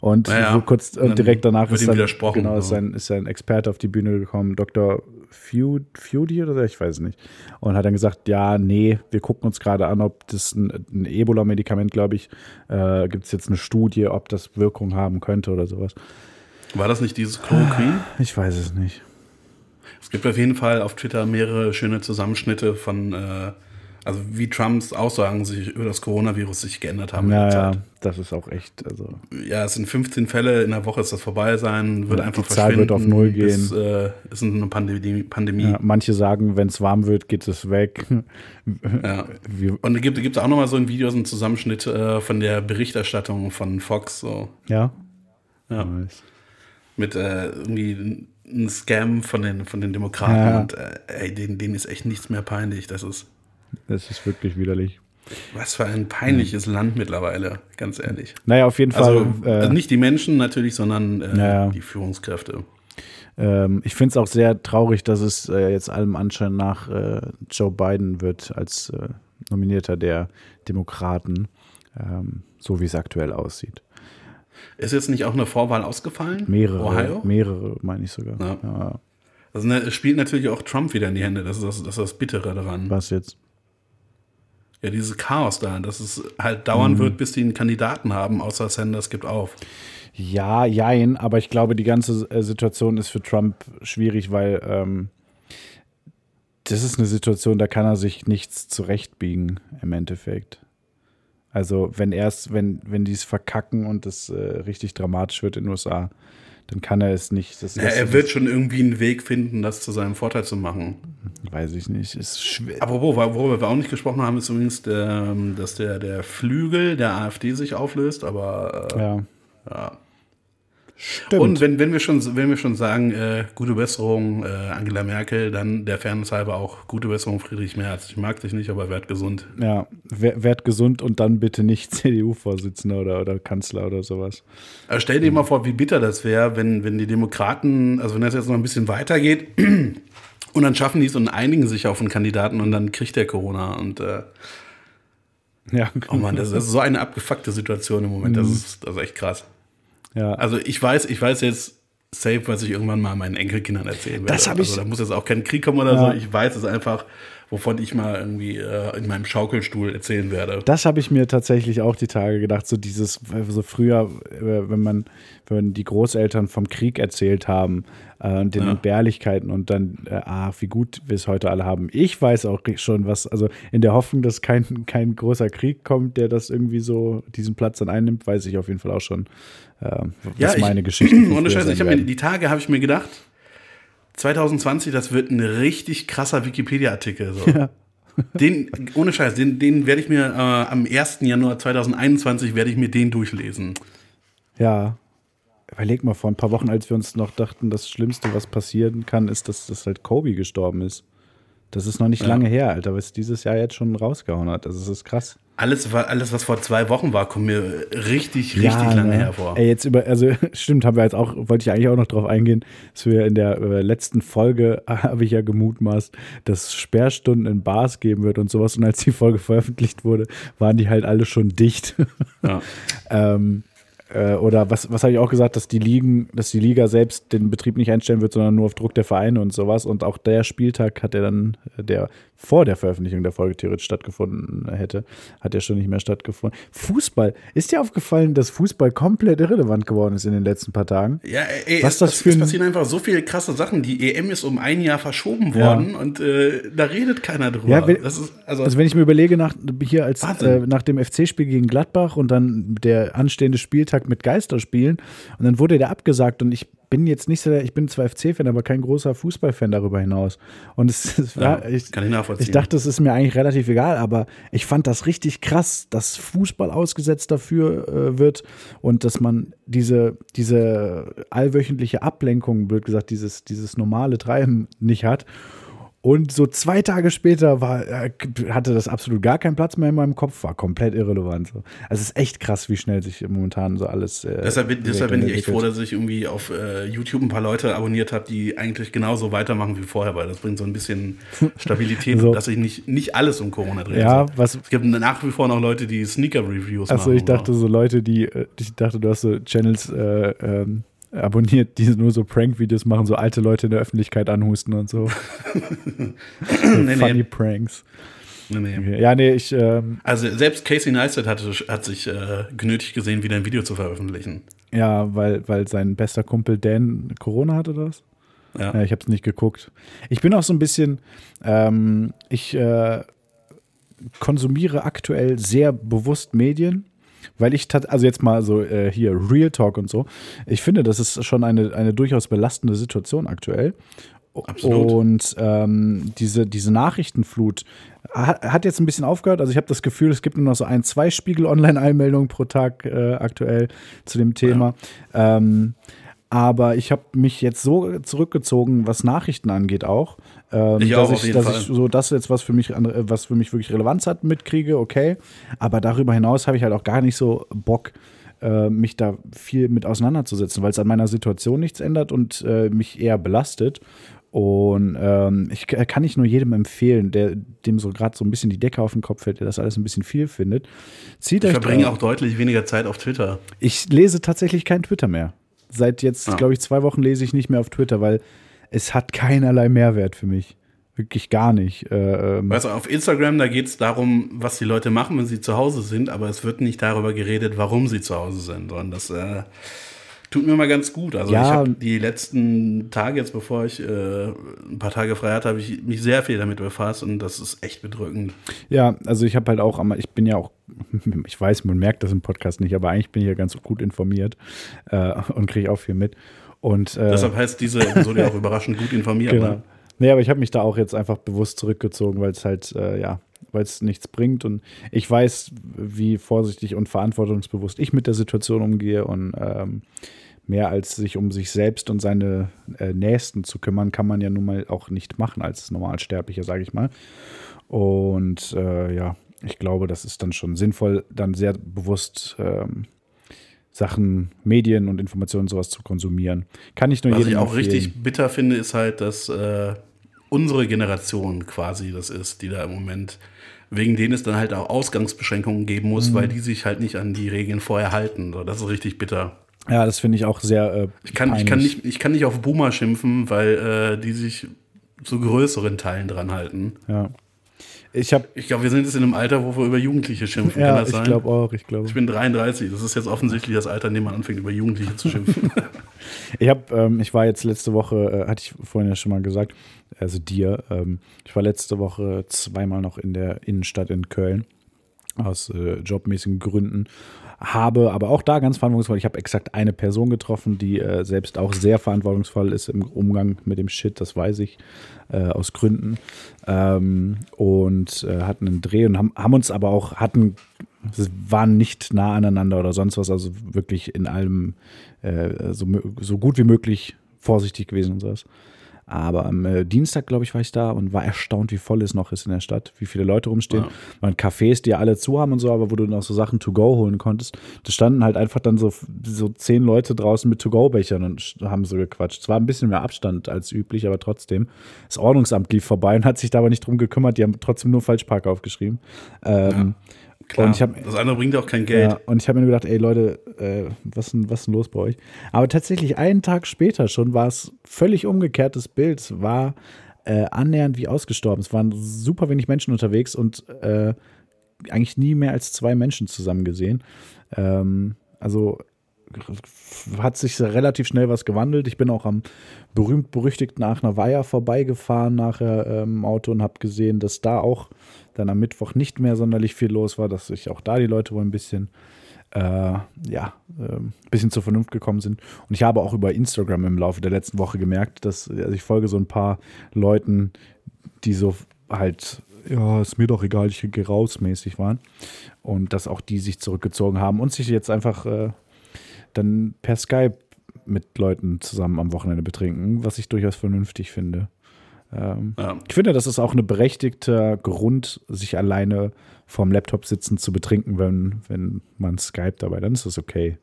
Und Ja, ja. so kurz Und direkt danach ist dann, genau, ist ein, ist ein Experte auf die Bühne gekommen, Dr. Feud, Feudy oder so, ich weiß es nicht. Und hat dann gesagt, ja, nee, wir gucken uns gerade an, ob das ein, ein Ebola-Medikament, glaube ich, äh, gibt es jetzt eine Studie, ob das Wirkung haben könnte oder sowas. War das nicht dieses Chloroquin? Ich weiß es nicht. Es gibt auf jeden Fall auf Twitter mehrere schöne Zusammenschnitte von, äh, also wie Trumps Aussagen sich über das Coronavirus sich geändert haben. Ja, der ja, Zeit. das ist auch echt, also ja, es sind 15 Fälle, in der Woche ist das vorbei sein, wird Ja, einfach die Zahl wird auf null gehen. äh, ist eine Pandemie. Pandemie. ja, manche sagen, wenn es warm wird, geht es weg. Ja. Und da gibt es auch nochmal so ein Video, so ein Zusammenschnitt äh, von der Berichterstattung von Fox, so ja, ja, Nice. Mit äh, irgendwie ein Scam von den, von den Demokraten Ja. und äh, ey, denen, denen ist echt nichts mehr peinlich. Das ist Das ist wirklich widerlich. was für ein peinliches Land mittlerweile, ganz ehrlich. Naja, auf jeden Also, Fall. äh, also nicht die Menschen natürlich, sondern äh, Ja, ja. die Führungskräfte. ähm, ich finde es auch sehr traurig, dass es äh, jetzt allem Anschein nach äh, Joe Biden wird als äh, Nominierter der Demokraten, ähm, so wie es aktuell aussieht. Ist jetzt nicht auch eine Vorwahl ausgefallen? Mehrere, Ohio? mehrere meine ich sogar. Ja. Ja, Also ne, es spielt natürlich auch Trump wieder in die Hände. Das ist das, das, ist das Bittere daran. was jetzt? Ja, dieses Chaos da, dass es halt Mhm. dauern wird, bis die einen Kandidaten haben, außer Sanders gibt auf. Ja, jein, aber ich glaube, die ganze äh, Situation ist für Trump schwierig, weil ähm, das ist eine Situation, da kann er sich nichts zurechtbiegen im Endeffekt. Also wenn erst, wenn, wenn die es verkacken und es äh, richtig dramatisch wird in den USA, dann kann er es nicht. Das Ja, lässt er wird schon irgendwie einen Weg finden, das zu seinem Vorteil zu machen. weiß ich nicht, ist schwer. Apropos, worüber wir auch nicht gesprochen haben, ist übrigens, der, dass der, der Flügel der AfD sich auflöst, aber äh, Ja. ja. Stimmt. Und wenn, wenn, wir schon, wenn wir schon sagen, äh, gute Besserung äh, Angela Merkel, dann der Fairness halber auch gute Besserung Friedrich Merz. Ich mag dich nicht, aber werd gesund. ja, wer- werd gesund und dann bitte nicht CDU-Vorsitzender oder, oder Kanzler oder sowas. Aber stell dir mal vor, wie bitter das wäre, wenn, wenn die Demokraten, also wenn das jetzt noch ein bisschen weitergeht und dann schaffen die es und einigen sich auf einen Kandidaten und dann kriegt der Corona und äh, Ja, oh Mann, das ist so eine abgefuckte Situation im Moment. Das ist, das ist echt krass. Ja. Also ich weiß, ich weiß jetzt safe, was ich irgendwann mal meinen Enkelkindern erzählen werde. Das hab ich- Also da muss jetzt auch kein Krieg kommen oder Ja. so. Ich weiß es einfach, wovon ich mal irgendwie äh, in meinem Schaukelstuhl erzählen werde. Das habe ich mir tatsächlich auch die Tage gedacht, so dieses, so früher, äh, wenn man, wenn die Großeltern vom Krieg erzählt haben äh, und den Ja. Entbehrlichkeiten und dann, äh, ah, wie gut wir es heute alle haben. Ich weiß auch schon was, also in der Hoffnung, dass kein, kein großer Krieg kommt, der das irgendwie so diesen Platz dann einnimmt, weiß ich auf jeden Fall auch schon, äh, was ich- meine Geschichten von Ohne früher Scheiß, sein ich hab mir, die Tage habe ich mir gedacht, 2020, das wird ein richtig krasser Wikipedia-Artikel. So. Den, ohne Scheiß, den, den werde ich mir äh, am 1. Januar 2021 werde ich mir den durchlesen. Ja. Überleg mal, vor ein paar Wochen, als wir uns noch dachten, das Schlimmste, was passieren kann, ist, dass, dass halt Kobe gestorben ist. Das ist noch nicht Ja. lange her, Alter, was dieses Jahr jetzt schon rausgehauen hat. Ist, das ist krass. Alles, alles, was vor zwei Wochen war, kommt mir richtig, richtig lange ne? hervor. Ey, jetzt über, also stimmt, haben wir jetzt auch, wollte ich eigentlich auch noch drauf eingehen, dass wir in der äh, letzten Folge, habe ich ja gemutmaßt, dass es Sperrstunden in Bars geben wird und sowas. Und als die Folge veröffentlicht wurde, waren die halt alle schon dicht. Ja. ähm, äh, oder was, was habe ich auch gesagt, dass die Ligen, dass die Liga selbst den Betrieb nicht einstellen wird, sondern nur auf Druck der Vereine und sowas. Und auch der Spieltag hat er dann, äh, der vor der Veröffentlichung der Folge theoretisch stattgefunden hätte, hat ja schon nicht mehr stattgefunden. Fußball, ist dir aufgefallen, dass Fußball komplett irrelevant geworden ist in den letzten paar Tagen? Ja, ey, Was es, das für es passieren einfach so viele krasse Sachen. Die EM ist um ein Jahr verschoben Ja. worden und äh, da redet keiner drüber. Ja, wenn- ist, also, Also wenn ich mir überlege, nach, hier als äh, nach dem FC-Spiel gegen Gladbach und dann der anstehende Spieltag mit Geisterspielen und dann wurde der abgesagt und ich bin jetzt nicht so, der- ich bin zwar FC-Fan, aber kein großer Fußballfan darüber hinaus. Und es, es war, Ja, ich, kann ich nachvollziehen. ich dachte, es ist mir eigentlich relativ egal, aber ich fand das richtig krass, dass Fußball ausgesetzt dafür äh, wird und dass man diese, diese allwöchentliche Ablenkung, blöd gesagt, dieses, dieses normale Treiben nicht hat. Und so zwei Tage später war, äh, hatte das absolut gar keinen Platz mehr in meinem Kopf, war komplett irrelevant. So. Also es ist echt krass, wie schnell sich momentan so alles. Äh, Deshalb, bin- deshalb bin ich echt froh, dass ich irgendwie auf äh, YouTube ein paar Leute abonniert habe, die eigentlich genauso weitermachen wie vorher, weil das bringt so ein bisschen Stabilität, So. dass ich nicht, nicht alles um Corona drehe. Ja, So. was- Es gibt nach wie vor noch Leute, die Sneaker-Reviews machen. Achso, ich dachte so. so Leute, die, äh, ich dachte, du hast so Channels äh, ähm, abonniert, die nur so Prank-Videos machen, so alte Leute in der Öffentlichkeit anhusten und so. nee, Funny nee, Pranks. nee, nee. Okay. Ja, nee, ich, ähm, Also selbst Casey Neistat hatte, hat sich äh, genötigt gesehen, wieder ein Video zu veröffentlichen. ja, weil, weil sein bester Kumpel Dan Corona hat oder was? Ja. Ja, ich habe es nicht geguckt. Ich bin auch so ein bisschen, ähm, ich äh, konsumiere aktuell sehr bewusst Medien, weil ich, also jetzt mal so äh, hier Real Talk und so, ich finde, das ist schon eine, eine durchaus belastende Situation aktuell. Absolut. Und ähm, diese, diese Nachrichtenflut hat, hat jetzt ein bisschen aufgehört. Also ich habe das Gefühl, es gibt nur noch so ein, zwei Spiegel-Online-Eilmeldungen pro Tag äh, aktuell zu dem Thema. Ähm, aber ich habe mich jetzt so zurückgezogen, was Nachrichten angeht auch. Ähm, Ich dass auch, ich, jeden dass Fall. ich so das jetzt, was für mich, äh, was für mich wirklich Relevanz hat, mitkriege, okay. Aber darüber hinaus habe ich halt auch gar nicht so Bock, äh, mich da viel mit auseinanderzusetzen, weil es an meiner Situation nichts ändert und äh, mich eher belastet. Und ähm, ich kann ich nur jedem empfehlen, der dem so gerade so ein bisschen die Decke auf den Kopf fällt, der das alles ein bisschen viel findet. Zieht Ich verbringe auch deutlich weniger Zeit auf Twitter. ich lese tatsächlich kein Twitter mehr. Seit jetzt, Ah. glaube ich, zwei Wochen lese ich nicht mehr auf Twitter, weil es hat keinerlei Mehrwert für mich. Wirklich gar nicht. Äh, ähm, du, auf Instagram, da geht es darum, was die Leute machen, wenn sie zu Hause sind, aber es wird nicht darüber geredet, warum sie zu Hause sind. Und das äh, tut mir mal ganz gut. Also Ja. ich habe die letzten Tage, jetzt bevor ich äh, ein paar Tage frei hatte, habe ich mich sehr viel damit befasst und das ist echt bedrückend. Ja, also ich habe halt auch, ich bin ja auch, ich weiß, man merkt das im Podcast nicht, aber eigentlich bin ich ja ganz gut informiert äh, und kriege auch viel mit. Und äh, Deshalb heißt diese Episode auch überraschend gut informiert. Genau. Ne? Nee, aber ich habe mich da auch jetzt einfach bewusst zurückgezogen, weil es halt, äh, ja, weil es nichts bringt. Und ich weiß, wie vorsichtig und verantwortungsbewusst ich mit der Situation umgehe. Und ähm, mehr als sich um sich selbst und seine äh, Nächsten zu kümmern, kann man ja nun mal auch nicht machen als Normalsterblicher, sage ich mal. Und äh, ja, ich glaube, das ist dann schon sinnvoll, dann sehr bewusst ähm, Sachen, Medien und Informationen sowas zu konsumieren. Kann ich nur Was jedem ich auch empfehlen. richtig bitter finde, ist halt, dass äh, unsere Generation quasi das ist, die da im Moment, wegen denen es dann halt auch Ausgangsbeschränkungen geben muss, Mhm. weil die sich halt nicht an die Regeln vorher halten. Das ist richtig bitter. Ja, das finde ich auch sehr. Äh, Ich kann, ich, kann nicht, ich kann nicht auf Boomer schimpfen, weil äh, die sich zu größeren Teilen dran halten. Ja. Ich. Ich glaube, wir sind jetzt in einem Alter, wo wir über Jugendliche schimpfen. kann Ja, das ich sein? glaube auch. Ich glaube. Ich bin 33. Das ist jetzt offensichtlich das Alter, in dem man anfängt, über Jugendliche zu schimpfen. Ich habe, ähm, ich war jetzt letzte Woche, äh, hatte ich vorhin ja schon mal gesagt, also dir, ähm, ich war letzte Woche zweimal noch in der Innenstadt in Köln aus äh, jobmäßigen Gründen. Habe aber auch da ganz verantwortungsvoll. Ich habe exakt eine Person getroffen, die äh, selbst auch sehr verantwortungsvoll ist im Umgang mit dem Shit, das weiß ich äh, aus Gründen. Ähm, und äh, hatten einen Dreh und haben, haben uns aber auch, hatten, waren nicht nah aneinander oder sonst was, also wirklich in allem äh, so, so gut wie möglich vorsichtig gewesen und sowas. Aber am äh, Dienstag, glaube ich, war ich da und war erstaunt, wie voll es noch ist in der Stadt, wie viele Leute rumstehen. Ja. Waren Cafés, die ja alle zu haben und so, aber wo du noch so Sachen to go holen konntest. Da standen halt einfach dann so, so zehn Leute draußen mit To-Go-Bechern und haben so gequatscht. Zwar ein bisschen mehr Abstand als üblich, aber trotzdem. Das Ordnungsamt lief vorbei und hat sich da aber nicht drum gekümmert. Die haben trotzdem nur Falschpark aufgeschrieben. Ähm, ja. Klar, und ich hab, das andere bringt auch kein Geld. Ja, und ich habe mir gedacht, ey Leute, äh, was, ist denn, was denn los bei euch? Aber tatsächlich einen Tag später schon war es völlig umgekehrtes Bild. Es war äh, annähernd wie ausgestorben. Es waren super wenig Menschen unterwegs und äh, eigentlich nie mehr als zwei Menschen zusammen gesehen. Ähm, also hat sich relativ schnell was gewandelt. Ich bin auch am berühmt-berüchtigten Aachener Weiher vorbeigefahren nachher im ähm, Auto und habe gesehen, dass da auch dann am Mittwoch nicht mehr sonderlich viel los war, dass sich auch da die Leute wohl ein bisschen, äh, ja, äh, ein bisschen zur Vernunft gekommen sind. Und ich habe auch über Instagram im Laufe der letzten Woche gemerkt, dass also ich folge so ein paar Leuten, die so halt ja, ist mir doch egal, ich gehe raus mäßig waren. Und dass auch die sich zurückgezogen haben und sich jetzt einfach äh, dann per Skype mit Leuten zusammen am Wochenende betrinken, was ich durchaus vernünftig finde. Ähm, ja. Ich finde, das ist auch ein berechtigter Grund, sich alleine vorm Laptop sitzen zu betrinken, wenn, wenn man Skype dabei, dann ist das okay.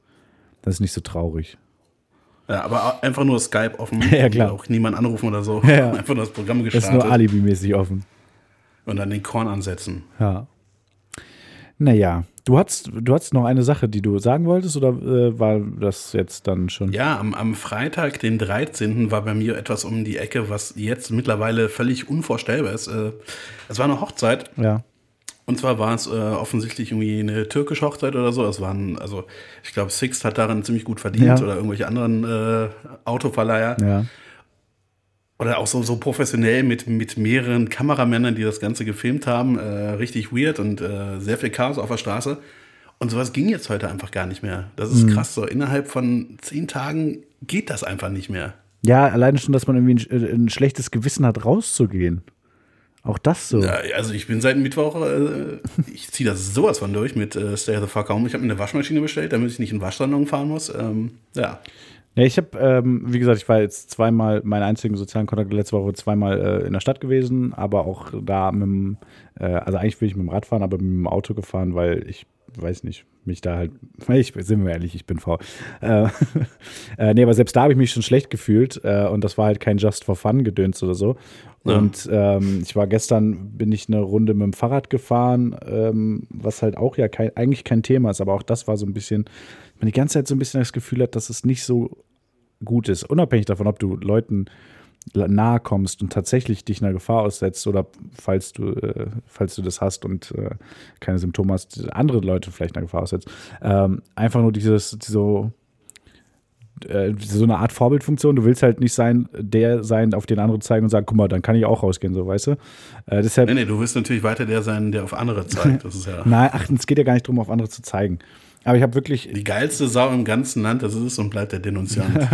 Das ist nicht so traurig. Ja, aber einfach nur Skype offen. ja, klar. Auch niemand anrufen oder so. Ja. Einfach nur das Programm gestartet. Das ist nur alibimäßig offen. Und dann den Korn ansetzen. Ja. Naja, du hast, du hast noch eine Sache, die du sagen wolltest, oder äh, war das jetzt dann schon? Ja, am, am Freitag, den 13., war bei mir etwas um die Ecke, was jetzt mittlerweile völlig unvorstellbar ist. Äh, es war eine Hochzeit. Ja. Und zwar war es äh, offensichtlich irgendwie eine türkische Hochzeit oder so. Es waren, also ich glaube, Sixt hat daran ziemlich gut verdient ja. oder irgendwelche anderen äh, Autoverleiher. Ja. Oder auch so, so professionell mit, mit mehreren Kameramännern, die das Ganze gefilmt haben. Äh, richtig weird und äh, sehr viel Chaos auf der Straße. Und sowas ging jetzt heute einfach gar nicht mehr. Das ist mhm. krass so. Innerhalb von zehn Tagen geht das einfach nicht mehr. Ja, alleine schon, dass man irgendwie ein, ein schlechtes Gewissen hat, rauszugehen. Auch das so. Ja, also ich bin seit Mittwoch, äh, ich ziehe das sowas von durch mit äh, Stay the Fuck Home. Ich habe mir eine Waschmaschine bestellt, damit ich nicht in Waschsalon fahren muss. Ähm, ja. Ja, ich habe, ähm, wie gesagt, ich war jetzt zweimal, meine einzigen sozialen Kontakte letzte Woche zweimal äh, in der Stadt gewesen, aber auch da mit dem, äh, also eigentlich will ich mit dem Rad fahren, aber mit dem Auto gefahren, weil ich weiß nicht, mich da halt, ich, sind wir ehrlich, ich bin faul. Äh, äh, nee, aber selbst da habe ich mich schon schlecht gefühlt äh, und das war halt kein Just for Fun Gedöns oder so. Ja. Und ähm, ich war gestern, bin ich eine Runde mit dem Fahrrad gefahren, ähm, was halt auch ja kein, eigentlich kein Thema ist, aber auch das war so ein bisschen, man die ganze Zeit so ein bisschen das Gefühl hat, dass es nicht so gut ist. Unabhängig davon, ob du Leuten nahe kommst und tatsächlich dich einer Gefahr aussetzt oder falls du, äh, falls du das hast und äh, keine Symptome hast, andere Leute vielleicht einer Gefahr aussetzt. Ähm, einfach nur dieses, so, äh, so eine Art Vorbildfunktion. Du willst halt nicht sein, der sein, auf den anderen zeigen und sagen, guck mal, dann kann ich auch rausgehen, so weißt du. Äh, deshalb, nee, nee, du willst natürlich weiter der sein, der auf andere zeigt. Das ist ja Nein, ach, es geht ja gar nicht darum, auf andere zu zeigen. Aber ich habe wirklich. Die geilste Sau im ganzen Land, das ist es und bleibt der Denunziant.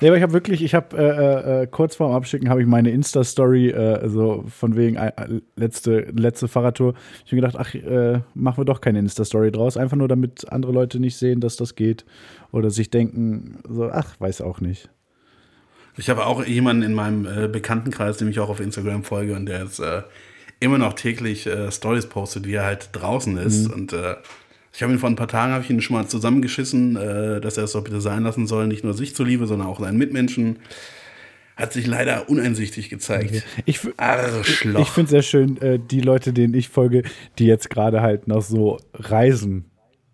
nee, aber ich habe wirklich, ich habe äh, äh, kurz vorm Abschicken habe ich meine Insta-Story, äh, so von wegen äh, letzte, letzte Fahrradtour. Ich habe gedacht, ach, äh, machen wir doch keine Insta-Story draus, einfach nur damit andere Leute nicht sehen, dass das geht. Oder sich denken, so, ach, weiß auch nicht. Ich habe auch jemanden in meinem äh, Bekanntenkreis, dem ich auch auf Instagram folge und der ist immer noch täglich äh, Stories postet, wie er halt draußen ist. Mhm. Und äh, ich habe ihn vor ein paar Tagen habe ich ihn schon mal zusammengeschissen, äh, dass er es doch bitte sein lassen soll, nicht nur sich zuliebe, sondern auch seinen Mitmenschen. Hat sich leider uneinsichtig gezeigt. Ich, Arschloch. ich finde es sehr schön, äh, die Leute, denen ich folge, die jetzt gerade halt noch so reisen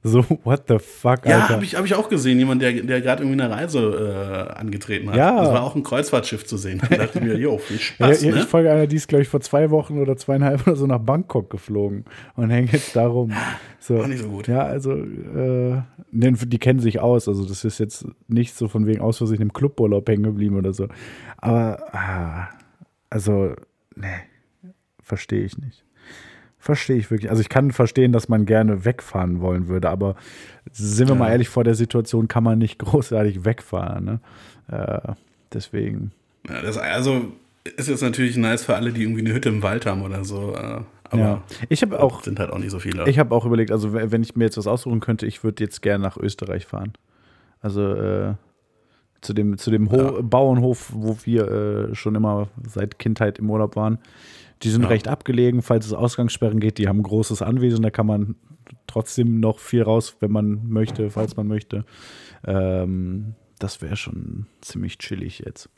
so, what the fuck, Alter. Ja, habe ich, hab ich auch gesehen. Jemand, der, der gerade irgendwie eine Reise äh, angetreten hat. Ja. Das war auch ein Kreuzfahrtschiff zu sehen. Da dachte ich mir, jo, viel Spaß. Ja, ne? Ich folge einer, die ist, glaube ich, vor zwei Wochen oder zweieinhalb oder so nach Bangkok geflogen und hängt jetzt darum. So. Auch nicht so gut. Ja, also, äh, die kennen sich aus. Also, das ist jetzt nicht so von wegen aus Versehen im Cluburlaub hängen geblieben oder so. Aber, ah, also, ne, verstehe ich nicht. Verstehe ich wirklich. Also ich kann verstehen, dass man gerne wegfahren wollen würde, aber sind wir mal ehrlich, vor der Situation kann man nicht großartig wegfahren. Ne? Äh, deswegen. Ja, das, also ist jetzt natürlich nice für alle, die irgendwie eine Hütte im Wald haben oder so. äh, Aber Ja. Ich habe auch, sind halt auch nicht so viele. ich habe auch überlegt, also wenn ich mir jetzt was aussuchen könnte, ich würde jetzt gerne nach Österreich fahren. Also äh, zu dem, zu dem Ho Ja. Bauernhof, wo wir äh, schon immer seit Kindheit im Urlaub waren. Die sind Ja. recht abgelegen, falls es Ausgangssperren geht. Die haben ein großes Anwesen, da kann man trotzdem noch viel raus, wenn man möchte, falls man möchte. Ähm, das wäre schon ziemlich chillig jetzt.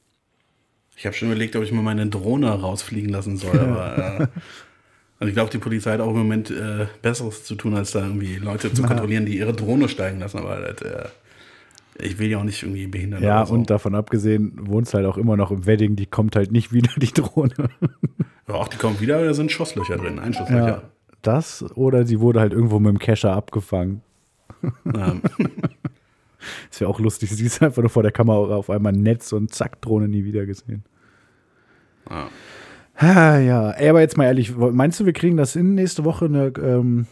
Ich habe schon überlegt, ob ich mal meine Drohne rausfliegen lassen soll, aber äh, also ich glaube, die Polizei hat auch im Moment äh, Besseres zu tun, als da irgendwie Leute zu kontrollieren, die ihre Drohne steigen lassen. Aber das, äh, ich will ja auch nicht irgendwie behindern. Ja, so. und davon abgesehen, wohnst halt auch immer noch im Wedding, die kommt halt nicht wieder, die Drohne. Ja, auch die kommen wieder, da sind Schusslöcher drin, Einschusslöcher. Ja, das oder sie wurde halt irgendwo mit dem Kescher abgefangen. Ähm, Das wäre auch lustig. Sie ist einfach nur vor der Kamera auf einmal Netz und zack, Drohne nie wieder gesehen. ja. Ah, ja, ey, aber jetzt mal ehrlich, meinst du, wir kriegen das in nächste Woche eine, ähm,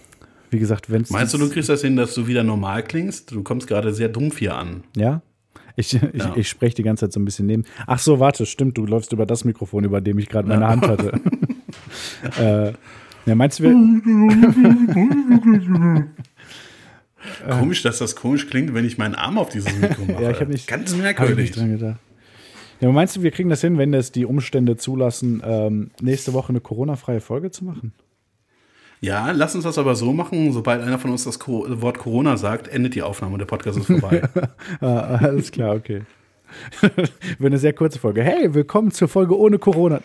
wie gesagt, wenn es. Meinst du, du kriegst das hin, dass du wieder normal klingst? Du kommst gerade sehr dumpf hier an. Ja? Ich, ich, Ja. ich spreche die ganze Zeit so ein bisschen neben. Ach so, warte, stimmt, du läufst über das Mikrofon, über dem ich gerade meine Hand hatte. äh, ja, meinst du, wir. Komisch, dass das komisch klingt, wenn ich meinen Arm auf dieses Mikro mache. Ja, ich habe nicht, Ganz hab ich merkwürdig. nicht dran gedacht. Ja, meinst du, wir kriegen das hin, wenn das die Umstände zulassen, ähm, nächste Woche eine Corona-freie Folge zu machen? Ja, lass uns das aber so machen. Sobald einer von uns das Co Wort Corona sagt, endet die Aufnahme und der Podcast ist vorbei. Ah, alles klar, okay. Wird eine sehr kurze Folge. Hey, willkommen zur Folge ohne Corona.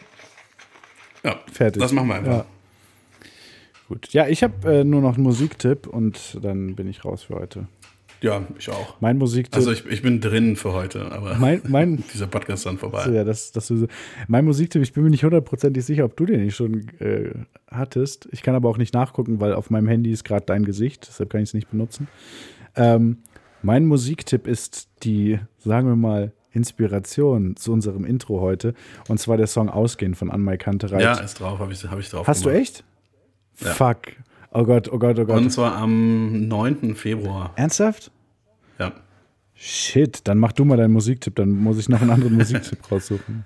ja, Fertig. Das machen wir einfach. Ja. Gut. Ja, ich habe äh, nur noch einen Musiktipp und dann bin ich raus für heute. Ja, ich auch. Mein Musiktipp. Also ich, ich bin drin für heute, aber mein, mein, dieser Podcast ist dann vorbei. ja, das, das, so- mein Musiktipp, ich bin mir nicht hundertprozentig sicher, ob du den nicht schon äh, hattest. Ich kann aber auch nicht nachgucken, weil auf meinem Handy ist gerade dein Gesicht, deshalb kann ich es nicht benutzen. Ähm, mein Musiktipp ist die, sagen wir mal, Inspiration zu unserem Intro heute. Und zwar der Song Ausgehen von Anmai Kantereit. Ja, ist drauf, habe ich, hab ich drauf. Hast du gemacht. echt? Fuck. Oh Gott, oh Gott, oh Gott. Und zwar am 9. Februar. Ernsthaft? Ja. Shit, dann mach du mal deinen Musiktipp, dann muss ich noch einen anderen Musiktipp raussuchen.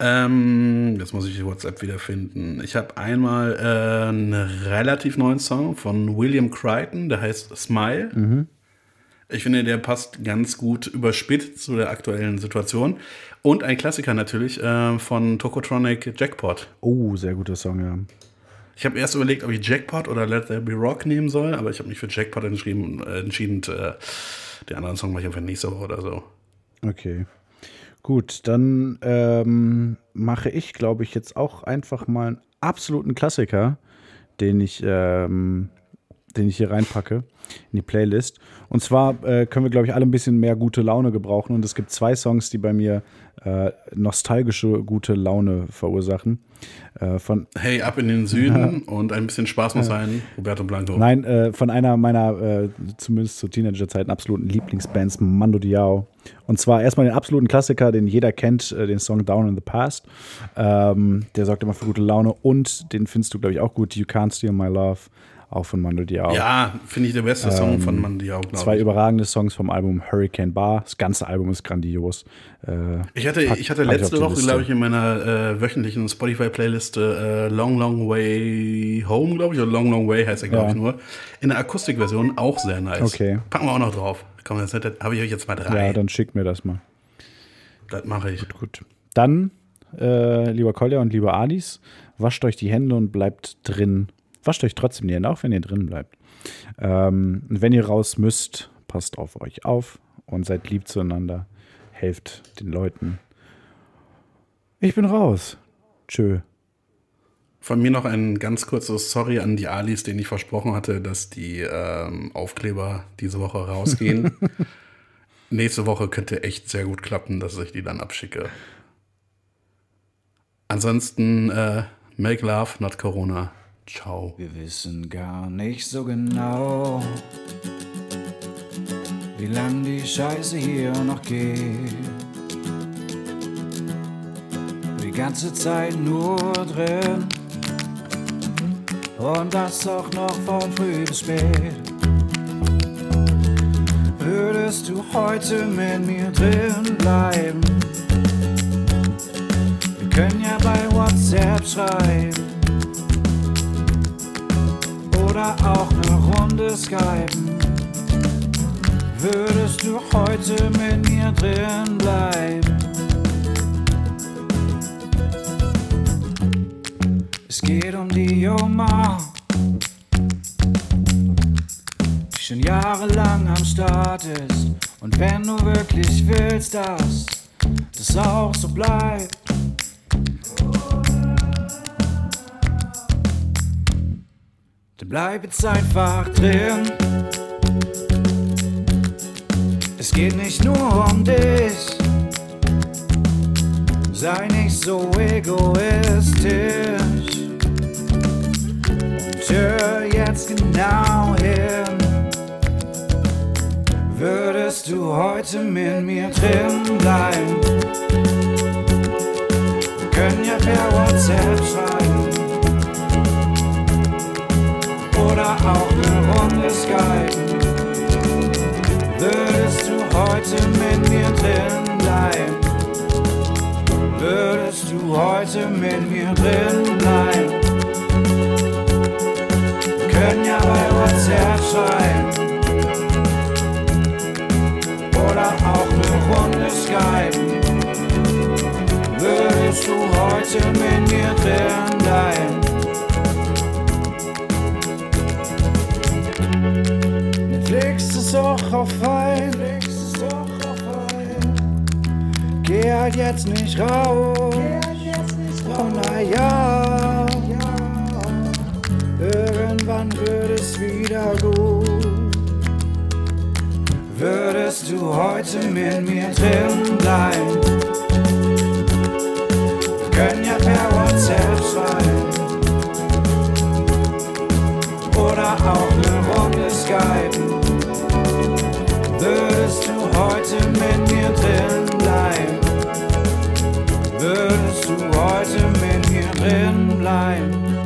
Ähm, jetzt muss ich die WhatsApp wiederfinden. Ich habe einmal äh, einen relativ neuen Song von William Crichton, der heißt Smile. Ich finde, der passt ganz gut überspitzt zu der aktuellen Situation. Und ein Klassiker natürlich äh, von Tokotronic Jackpot. Oh, sehr guter Song, ja. Ich habe erst überlegt, ob ich Jackpot oder Let There Be Rock nehmen soll, aber ich habe mich für Jackpot entschieden. Äh, entschieden äh, den anderen Song mache ich einfach nächste Woche oder so. Okay. Gut, dann ähm, mache ich, glaube ich, jetzt auch einfach mal einen absoluten Klassiker, den ich, ähm, den ich hier reinpacke in die Playlist. Und zwar äh, können wir, glaube ich, alle ein bisschen mehr gute Laune gebrauchen. Und es gibt zwei Songs, die bei mir äh, nostalgische gute Laune verursachen. Äh, von, Hey, ab in den Süden und ein bisschen Spaß muss sein. Roberto Blanco. Nein, äh, von einer meiner, äh, zumindest zu Teenagerzeiten, absoluten Lieblingsbands, Mando Diao. Und zwar erstmal den absoluten Klassiker, den jeder kennt, äh, den Song Down in the Past. Ähm, der sorgt immer für gute Laune. Und den findest du, glaube ich, auch gut, You Can't Steal My Love, auch von Mando Diao. Ja, finde ich der beste Song von Mandiao, glaube Ähm, Zwei ich. überragende Songs vom Album Hurricane Bar. Das ganze Album ist grandios. Äh, Ich hatte, pack- ich hatte letzte Woche, glaube ich, in meiner äh, wöchentlichen Spotify-Playliste äh, Long Long Way Home, glaube ich, oder Long Long Way heißt er, glaube Ja. ich, nur. In der Akustikversion auch sehr nice. Okay. Packen wir auch noch drauf. Komm, jetzt habe ich euch jetzt mal drei. ja, dann schick mir das mal. das mache ich. Gut. Dann, äh, lieber Kolja und lieber Adis, wascht euch die Hände und bleibt drin. Wascht euch trotzdem die Hände, auch wenn ihr drin bleibt. Ähm, und wenn ihr raus müsst, passt auf euch auf und seid lieb zueinander. Helft den Leuten. Ich bin raus. Tschö. Von mir noch ein ganz kurzes Sorry an die Alis, denen ich versprochen hatte, dass die ähm, Aufkleber diese Woche rausgehen. Nächste Woche könnte echt sehr gut klappen, dass ich die dann abschicke. Ansonsten, äh, make love, not Corona. Ciao. Wir wissen gar nicht so genau, wie lang die Scheiße hier noch geht. Die ganze Zeit nur drin, Und das auch noch von früh bis spät. Würdest du heute mit mir drin bleiben? Wir können ja bei WhatsApp schreiben. Oder auch eine Runde skypen. Würdest du heute mit mir drin bleiben? Es geht um die Oma, die schon jahrelang am Start ist. Und wenn du wirklich willst, dass das auch so bleibt. Bleib jetzt einfach drin. Es geht nicht nur um dich. Sei nicht so egoistisch. Und hör jetzt genau hin. Würdest du heute mit mir drin bleiben? Wir können ja per WhatsApp schreiben. Oder auch eine Runde skypen. Würdest du heute mit mir drin bleiben? Würdest du heute mit mir drin bleiben? Können ja bei WhatsApp schreiben. Oder auch eine Runde skypen. Würdest du heute mit mir drin bleiben? Ist auch auf ein. Geh halt jetzt nicht raus. Oh naja. Irgendwann wird es wieder gut. Würdest du heute mit mir drin bleiben? Wir können ja per WhatsApp schreiben. Oder auch eine Runde skypen. Heute mit mir drin bleiben? Würdest du heute mit mir drin bleiben?